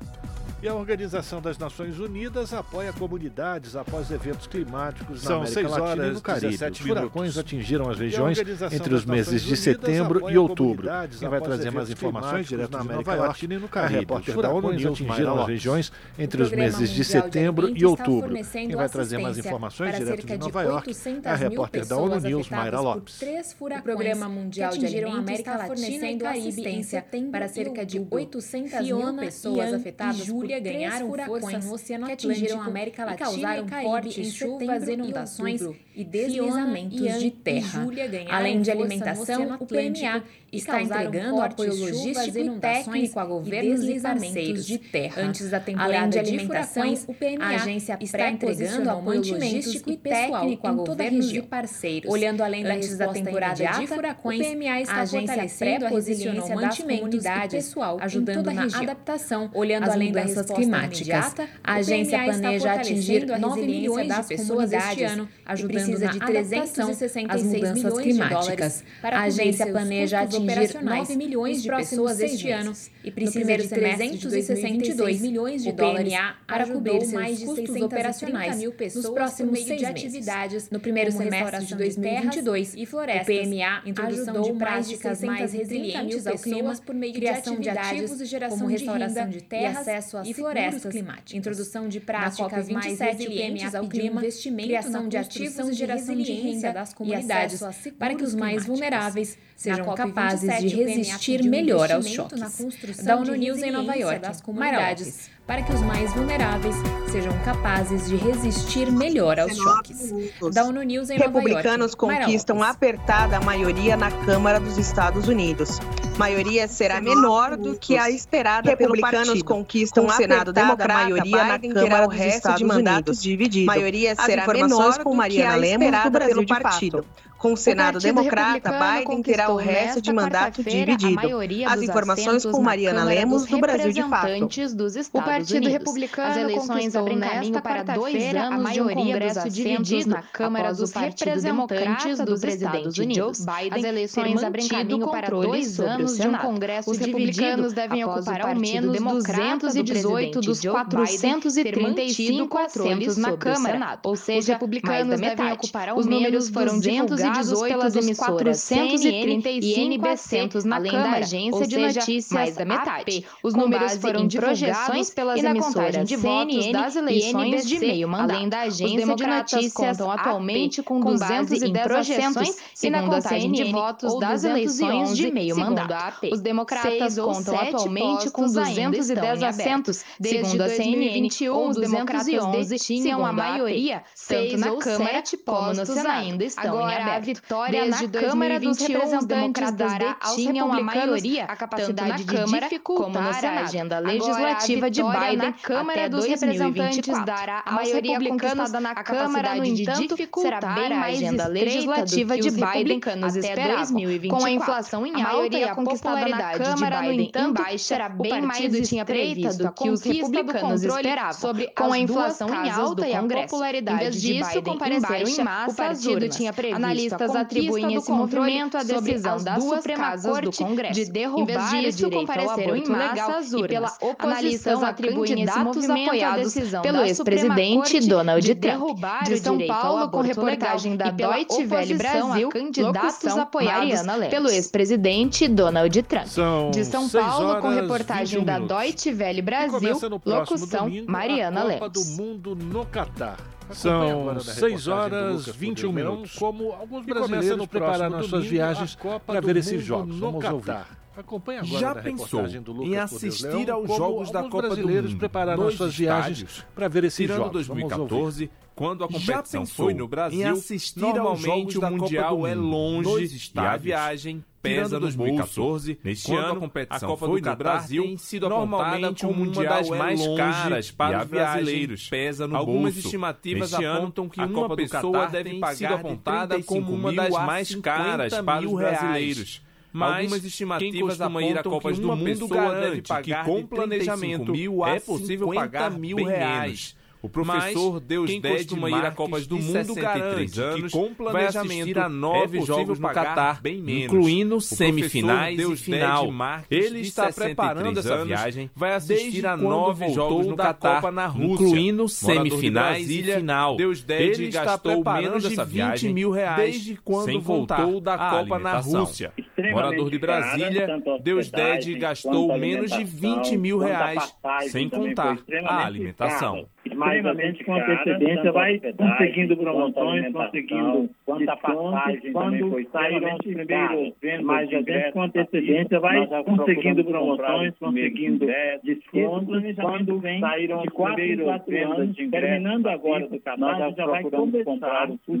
E a Organização das Nações Unidas apoia comunidades após eventos climáticos na São América Latina e no Caribe. Os furacões atingiram as regiões entre os meses de setembro e outubro. Quem vai trazer mais informações direto na América Latina e no Caribe. A repórter da ONU atingiram as regiões entre os meses de setembro e outubro. Quem vai trazer mais informações direto de Nova York é a repórter da ONU News, Mayra Lopes. O Programa Mundial de Alimentos está fornecendo assistência para cerca de 800 mil pessoas afetadas por Júlia ganharam força no Oceano que atingiram a América Latina e causaram fortes chuvas, inundações e deslizamentos de terra. Além de alimentação, o PMA está entregando apoio logístico e técnico a governos e parceiros de terra. Antes da temporada Além de alimentações, o PMA a agência está entregando apoio logístico e técnico a governos e parceiros. Olhando além da Antes da temporada de furacões, o PMA está a resiliência das comunidades, pessoal, ajudando na adaptação. Olhando além das doenças climáticas, a agência planeja atingir 9 milhões de pessoas este ano, ajudando precisa de 366 mudanças climáticas. a agência planeja atingir 9 milhões de pessoas este ano e precisa de 362 milhões de dólares para cobrir mais de 630 operacionais mil pessoas nos próximos seis de atividades no primeiro semestre de 2022 e florestas. O PMA introdução de práticas mais resilientes ao clima por meio criação de ativos e geração como restauração de terras e acesso a florestas climáticas. Introdução de práticas mais resilientes ao clima, criação de ativos e geração de renda das comunidades para que os mais vulneráveis sejam capazes de resistir melhor aos choques. Da ONU News em Nova York, Mayra Lopes para que os mais vulneráveis sejam capazes de resistir melhor aos choques. Da ONU News em Republicanos Nova York, conquistam apertada maioria na Câmara dos Estados Unidos. Maioria será menor do que a esperada Republicanos pelo partido. conquistam com o Senado Democrata maioria na Câmara dos Estados Unidos. Dividido. Maioria será menor com Mariana Lemos do Brasil pelo partido. Com o Senado o Democrata, Biden terá o resto de mandato dividido. As informações com Mariana Lemos, do Brasil de Fato. Dos o Partido Republicano As eleições abrem caminho para dois anos de um Congresso dividido na Câmara dos representantes dos Estados Unidos. Biden As eleições abrem caminho para dois anos de um Congresso Os republicanos devem ocupar ao menos 218 dos 435 assentos na Câmara. Ou seja, os republicanos devem ocupar ao menos foram divulgados pelas emissoras CNN e NBC, além da agência de notícias mais da metade. Os números foram divulgados pelas emissoras de votos das eleições de meio mandato. Além da agência de notícias contam atualmente com 210 projeções e na contagem de votos das eleições de meio mandato. Os democratas contam atualmente com 210 assentos, segundo a CNN, os democratas detinham a maioria, tanto na Câmara como no Senado. ainda estão em aberto a vitória Desde na Câmara dos Representantes dará aos republicanos a capacidade de dificultar a agenda legislativa de Biden na Câmara dos Representantes dará a maioria conquistada na Câmara, no entanto, será bem mais agenda legislativa de Biden até 2024. Com a inflação em alta e a popularidade de Biden em baixa, será bem mais estreita do que os republicanos esperavam. Sobre com a inflação em alta e a popularidade de Biden em baixa, o partido tinha previsto Analistas atribuem esse movimento à decisão da Suprema Corte de derrubar em vez disso, compareceram em massa às urnas. E pela oposição atribuem esse movimento à decisão pelo ex-presidente Donald Trump. De São Paulo, com reportagem da Deutsche Welle Brasil, candidatos apoiados pelo ex-presidente Donald Trump. De São Paulo, com reportagem da Deutsche Welle Brasil, locução Mariana Lemos. do Mundo no Catar. São 6 horas 21 minutos. Como alguns brasileiros preparando as suas viagens para ver esses jogos. Vamos ouvir. Acompanhe agora Já pensou em assistir aos jogos da Copa do Mundo prepararam as suas viagens para ver esses tirando jogos. 2014, quando a competição foi no Brasil, em assistir normalmente o Mundial é longe e a viagem pesa 2014. Neste ano, a competição a Copa foi do no Brasil tem sido normalmente como uma das mais caras para os brasileiros. Pesa no Algumas bolso. estimativas Neste apontam que uma pessoa deve pagar apontada como uma das mais caras para os brasileiros. Mas algumas estimativas apontam a Copas do Mundo garante que com planejamento é possível pagar mil reais. O professor Mas, Deus quem costuma ir a Copas do Mundo garante anos, que com planejamento a nove é jogos no Catar, bem menos, incluindo semifinais Deus e final. Ele está preparando essa viagem, vai assistir a nove jogos no Catar, na Rússia, incluindo semifinais e final. Deus Dede Ele gastou menos de 20 mil reais desde quando voltou da Copa na Rússia. Morador de Brasília, Deus Dede gastou menos de 20 mil reais, sem contar a alimentação extremamente com antecedência, vai conseguindo promoções, conseguindo descontos, quando saíram os primeiros vendas mais de com antecedência, vai conseguindo promoções, conseguindo descontos, quando saíram os primeiros vendas de terminando agora do canal, já vai começar o ciclo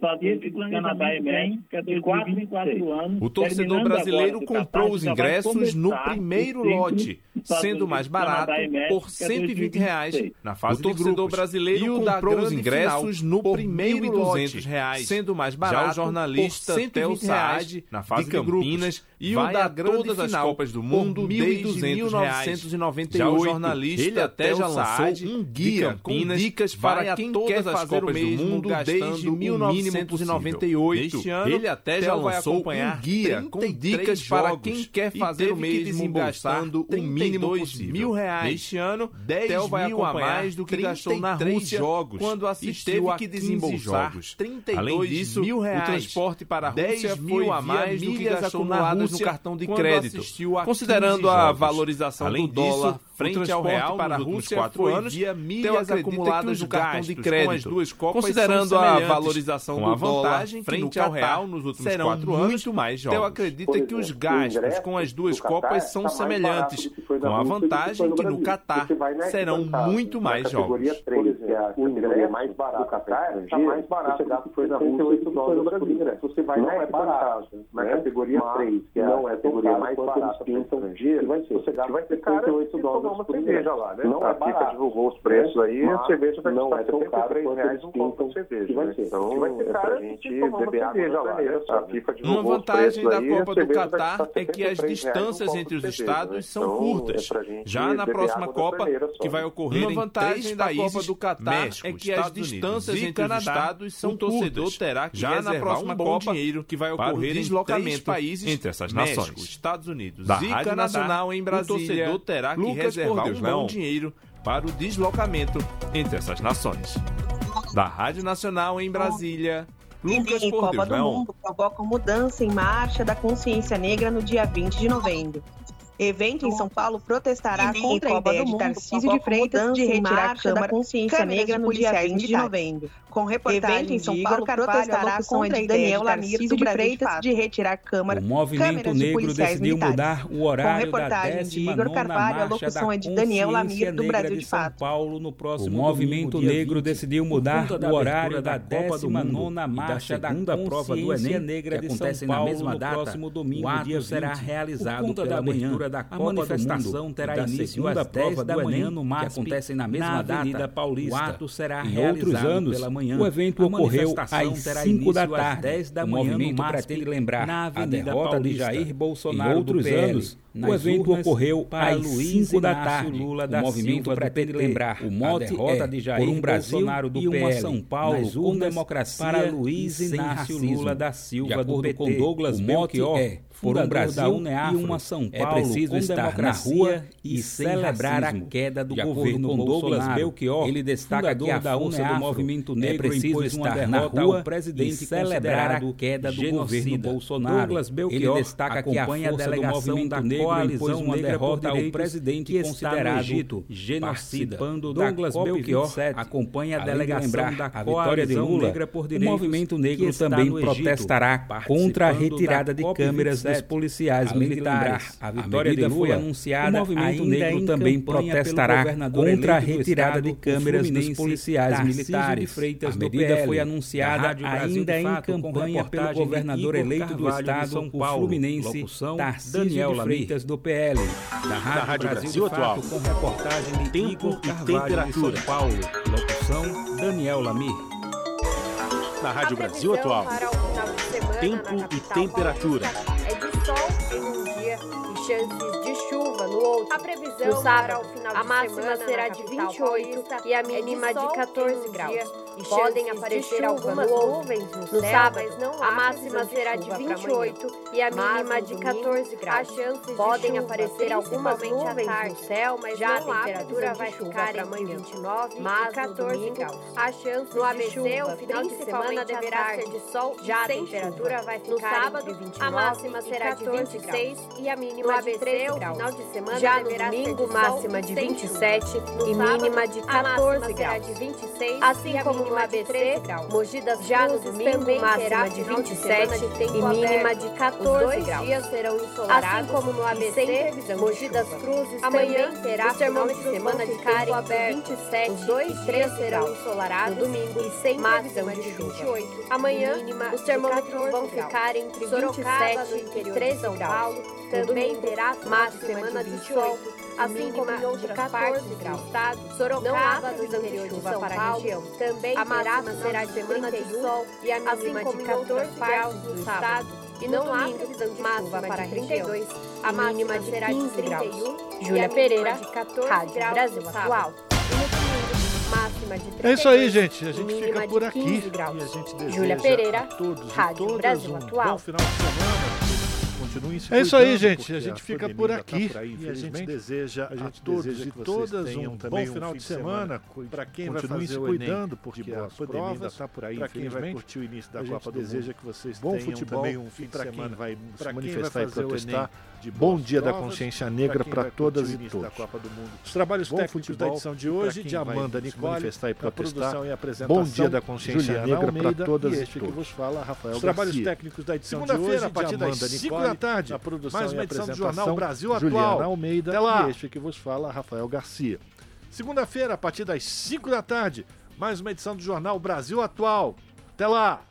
fazer esse planejamento de 4 em 4 anos. O torcedor brasileiro comprou os ingressos no primeiro lote, sendo mais barato por 120 reais na fase o torcedor brasileiro e o comprou os ingressos no primeiro lote, reais, sendo mais barato Já o jornalista Theo Saad, na fase de Campinas, e o da todas as Copas do Mundo desde 1998. Já o jornalista ele até já lançou um guia com dicas para quem quer fazer o mesmo do mundo desde 1998. Neste ano, ele até já lançou um guia com dicas para quem quer fazer o mesmo gastando o mínimo possível. mil reais. Neste ano, 10 Theo vai mil a mais do que gastou na Rússia jogos quando assistiu a que desembolsar jogos. 32 Além disso, mil reais. o transporte para a Rússia foi a mais do que gastou na Rússia no cartão de crédito. Considerando a valorização Além do dólar disso, frente ao real para a Rússia quatro anos, via milhas acumuladas no cartão de crédito. duas Copas Considerando a valorização do dólar frente ao real nos últimos quatro anos, muito mais jogos. Theo acredita que os gastos com as duas Copas são semelhantes, com a vantagem que no Catar serão muito mais jogos. O ingresso mais barato do Catar está mais barato do que foi na Rússia no Brasil. Você vai na barato, na categoria 3, que é não é categoria mais barata para estrangeiro, você vai ter 58 dólares uma cerveja lá, né? Não a é FIFA divulgou os preços aí, a cerveja vai custar 73 reais um copo de cerveja. Né? Então, vai ser caro a gente beber cerveja lá, né? A FIFA divulgou Uma vantagem da Copa do Catar é que as distâncias entre os estados são curtas. Já na próxima Copa, que vai ocorrer em três países do Catar, é que as distâncias entre os estados são curtas. torcedor terá que já na próxima Copa, que vai ocorrer em três países entre essas nações. Estados Unidos da e Rádio Nacional em Brasília, o torcedor terá que reservar um bom dinheiro para o deslocamento entre essas nações. Da Rádio Nacional em Brasília, Lucas Por Copa Deus, do Mundo provoca mudança em marcha da consciência negra no dia 20 de novembro. Evento em São Paulo protestará contra a ideia de Tarcísio de Freitas de retirar a Câmara Consciência Negra no dia 20 de novembro. Com reportagem em São Paulo protestará contra a ideia de Tarcísio de Freitas de retirar a Câmara. O movimento negro decidiu mudar o horário Com reportagem de Igor Carvalho, a locução é de Daniel Lamir do Brasil de Fato. Paulo no próximo o movimento negro decidiu mudar o horário da 19 marcha da segunda prova do Enem negra que acontece na mesma data. No próximo domingo, o ato será realizado pela manhã da Copa a manifestação terá início às 10 da manhã no MASP, que acontecem na mesma na data. Paulista. O ato será em outros anos, pela manhã. O evento ocorreu às 5 da tarde. 10 da manhã o movimento pretende lembrar a derrota Paulista. de Jair Bolsonaro em outros anos o evento ocorreu às 5 da tarde. Lula da o movimento pretende lembrar o mote a derrota é, de Jair por um Brasil Bolsonaro do e uma PL, São Paulo com democracia para Luiz Inácio Lula da Silva do PT. com Douglas o mote Belchior, é por um Brasil da UNEAFRO, e uma São Paulo é preciso estar na rua e celebrar a queda do de governo com Douglas Belchior, ele destaca que a da força do movimento negro é preciso estar na rua presidente e celebrar a queda do governo Bolsonaro. Douglas Belchior ele destaca que a força do movimento negro coalizão uma derrota ao presidente que considerado Egito, genocida. Douglas Belchior acompanha a delegação da a vitória de Lula. o movimento negro também protestará contra a retirada de câmeras dos policiais militares. A vitória de Lula foi anunciada. O movimento negro também protestará contra a retirada de câmeras dos policiais militares. A medida foi anunciada ainda em campanha pelo governador eleito do estado, o fluminense Tarcísio de Freitas do PL. Da Rádio, da Rádio Brasil, Brasil Atual. com reportagem de Tempo Igor e temperatura. São Paulo. Locução Daniel Lamir. Na Rádio Brasil Atual. Tempo e temperatura. É de sol em um dia e chances de chuva no. A previsão no sábado, a máxima será de 28 e a mínima é de 14 graus. podem aparecer algumas nuvens no, no sábado. Não a máxima será de 28 e a mínima de 14 graus. Podem de aparecer algumas nuvens no céu, mas já a temperatura vai ficar entre 29 e 14 graus. A chance no ABC, o final de semana deverá ser de sol já a temperatura vai ficar no sábado, entre 29 a máxima será de 26 e a mínima de 13 graus. final de semana já no domingo, máxima de 27 e mínima de 14 graus. de 26 assim como no ABC, Mogi das já no domingo, máxima de 27 e mínima de 14 graus. dias serão ensolarados, assim como no ABC, Mogi das Cruzes amanhã terá final de semana de tempo aberto, 27 os dois dias serão ensolarados, no domingo e sem máxima de 28. Amanhã, os termômetros vão ficar entre 27 e 13 São Paulo, também terá máxima semana de sol, assim como em outras partes do estado. Sorocaba, no interior de São Paulo, também a máxima será de semana de sol e a mínima de 14 graus do estado. E não há previsão de chuva para a 32, a mínima de 15 graus. Júlia Pereira, Rádio Brasil Atual. É isso aí, gente. A gente fica por aqui. E a gente deseja Júlia Pereira, a todos Rádio e todas Brasil um Atual. bom final de semana. Continuem se É isso aí, gente. A gente fica por aqui. Tá aí, e a gente deseja a, gente a todos deseja e todas um bom final de semana. Para quem vai fazer se cuidando, porque a pandemia está por aí, para quem vai curtir o início da Copa do deseja que vocês bom futebol também um fim de semana vai se manifestar e protestar. Bom Dia da Consciência Negra para todas e todos. Os trabalhos técnicos da edição de hoje de Amanda Nicole, manifestar e protestar. Bom Dia da Consciência Negra para todas e todos. Os trabalhos técnicos da edição de hoje a partir das 5 da tarde. A produção mais uma edição do Jornal Brasil Atual. Juliana Almeida Até lá. e este que vos fala, Rafael Garcia. Segunda-feira, a partir das 5 da tarde, mais uma edição do Jornal Brasil Atual. Até lá!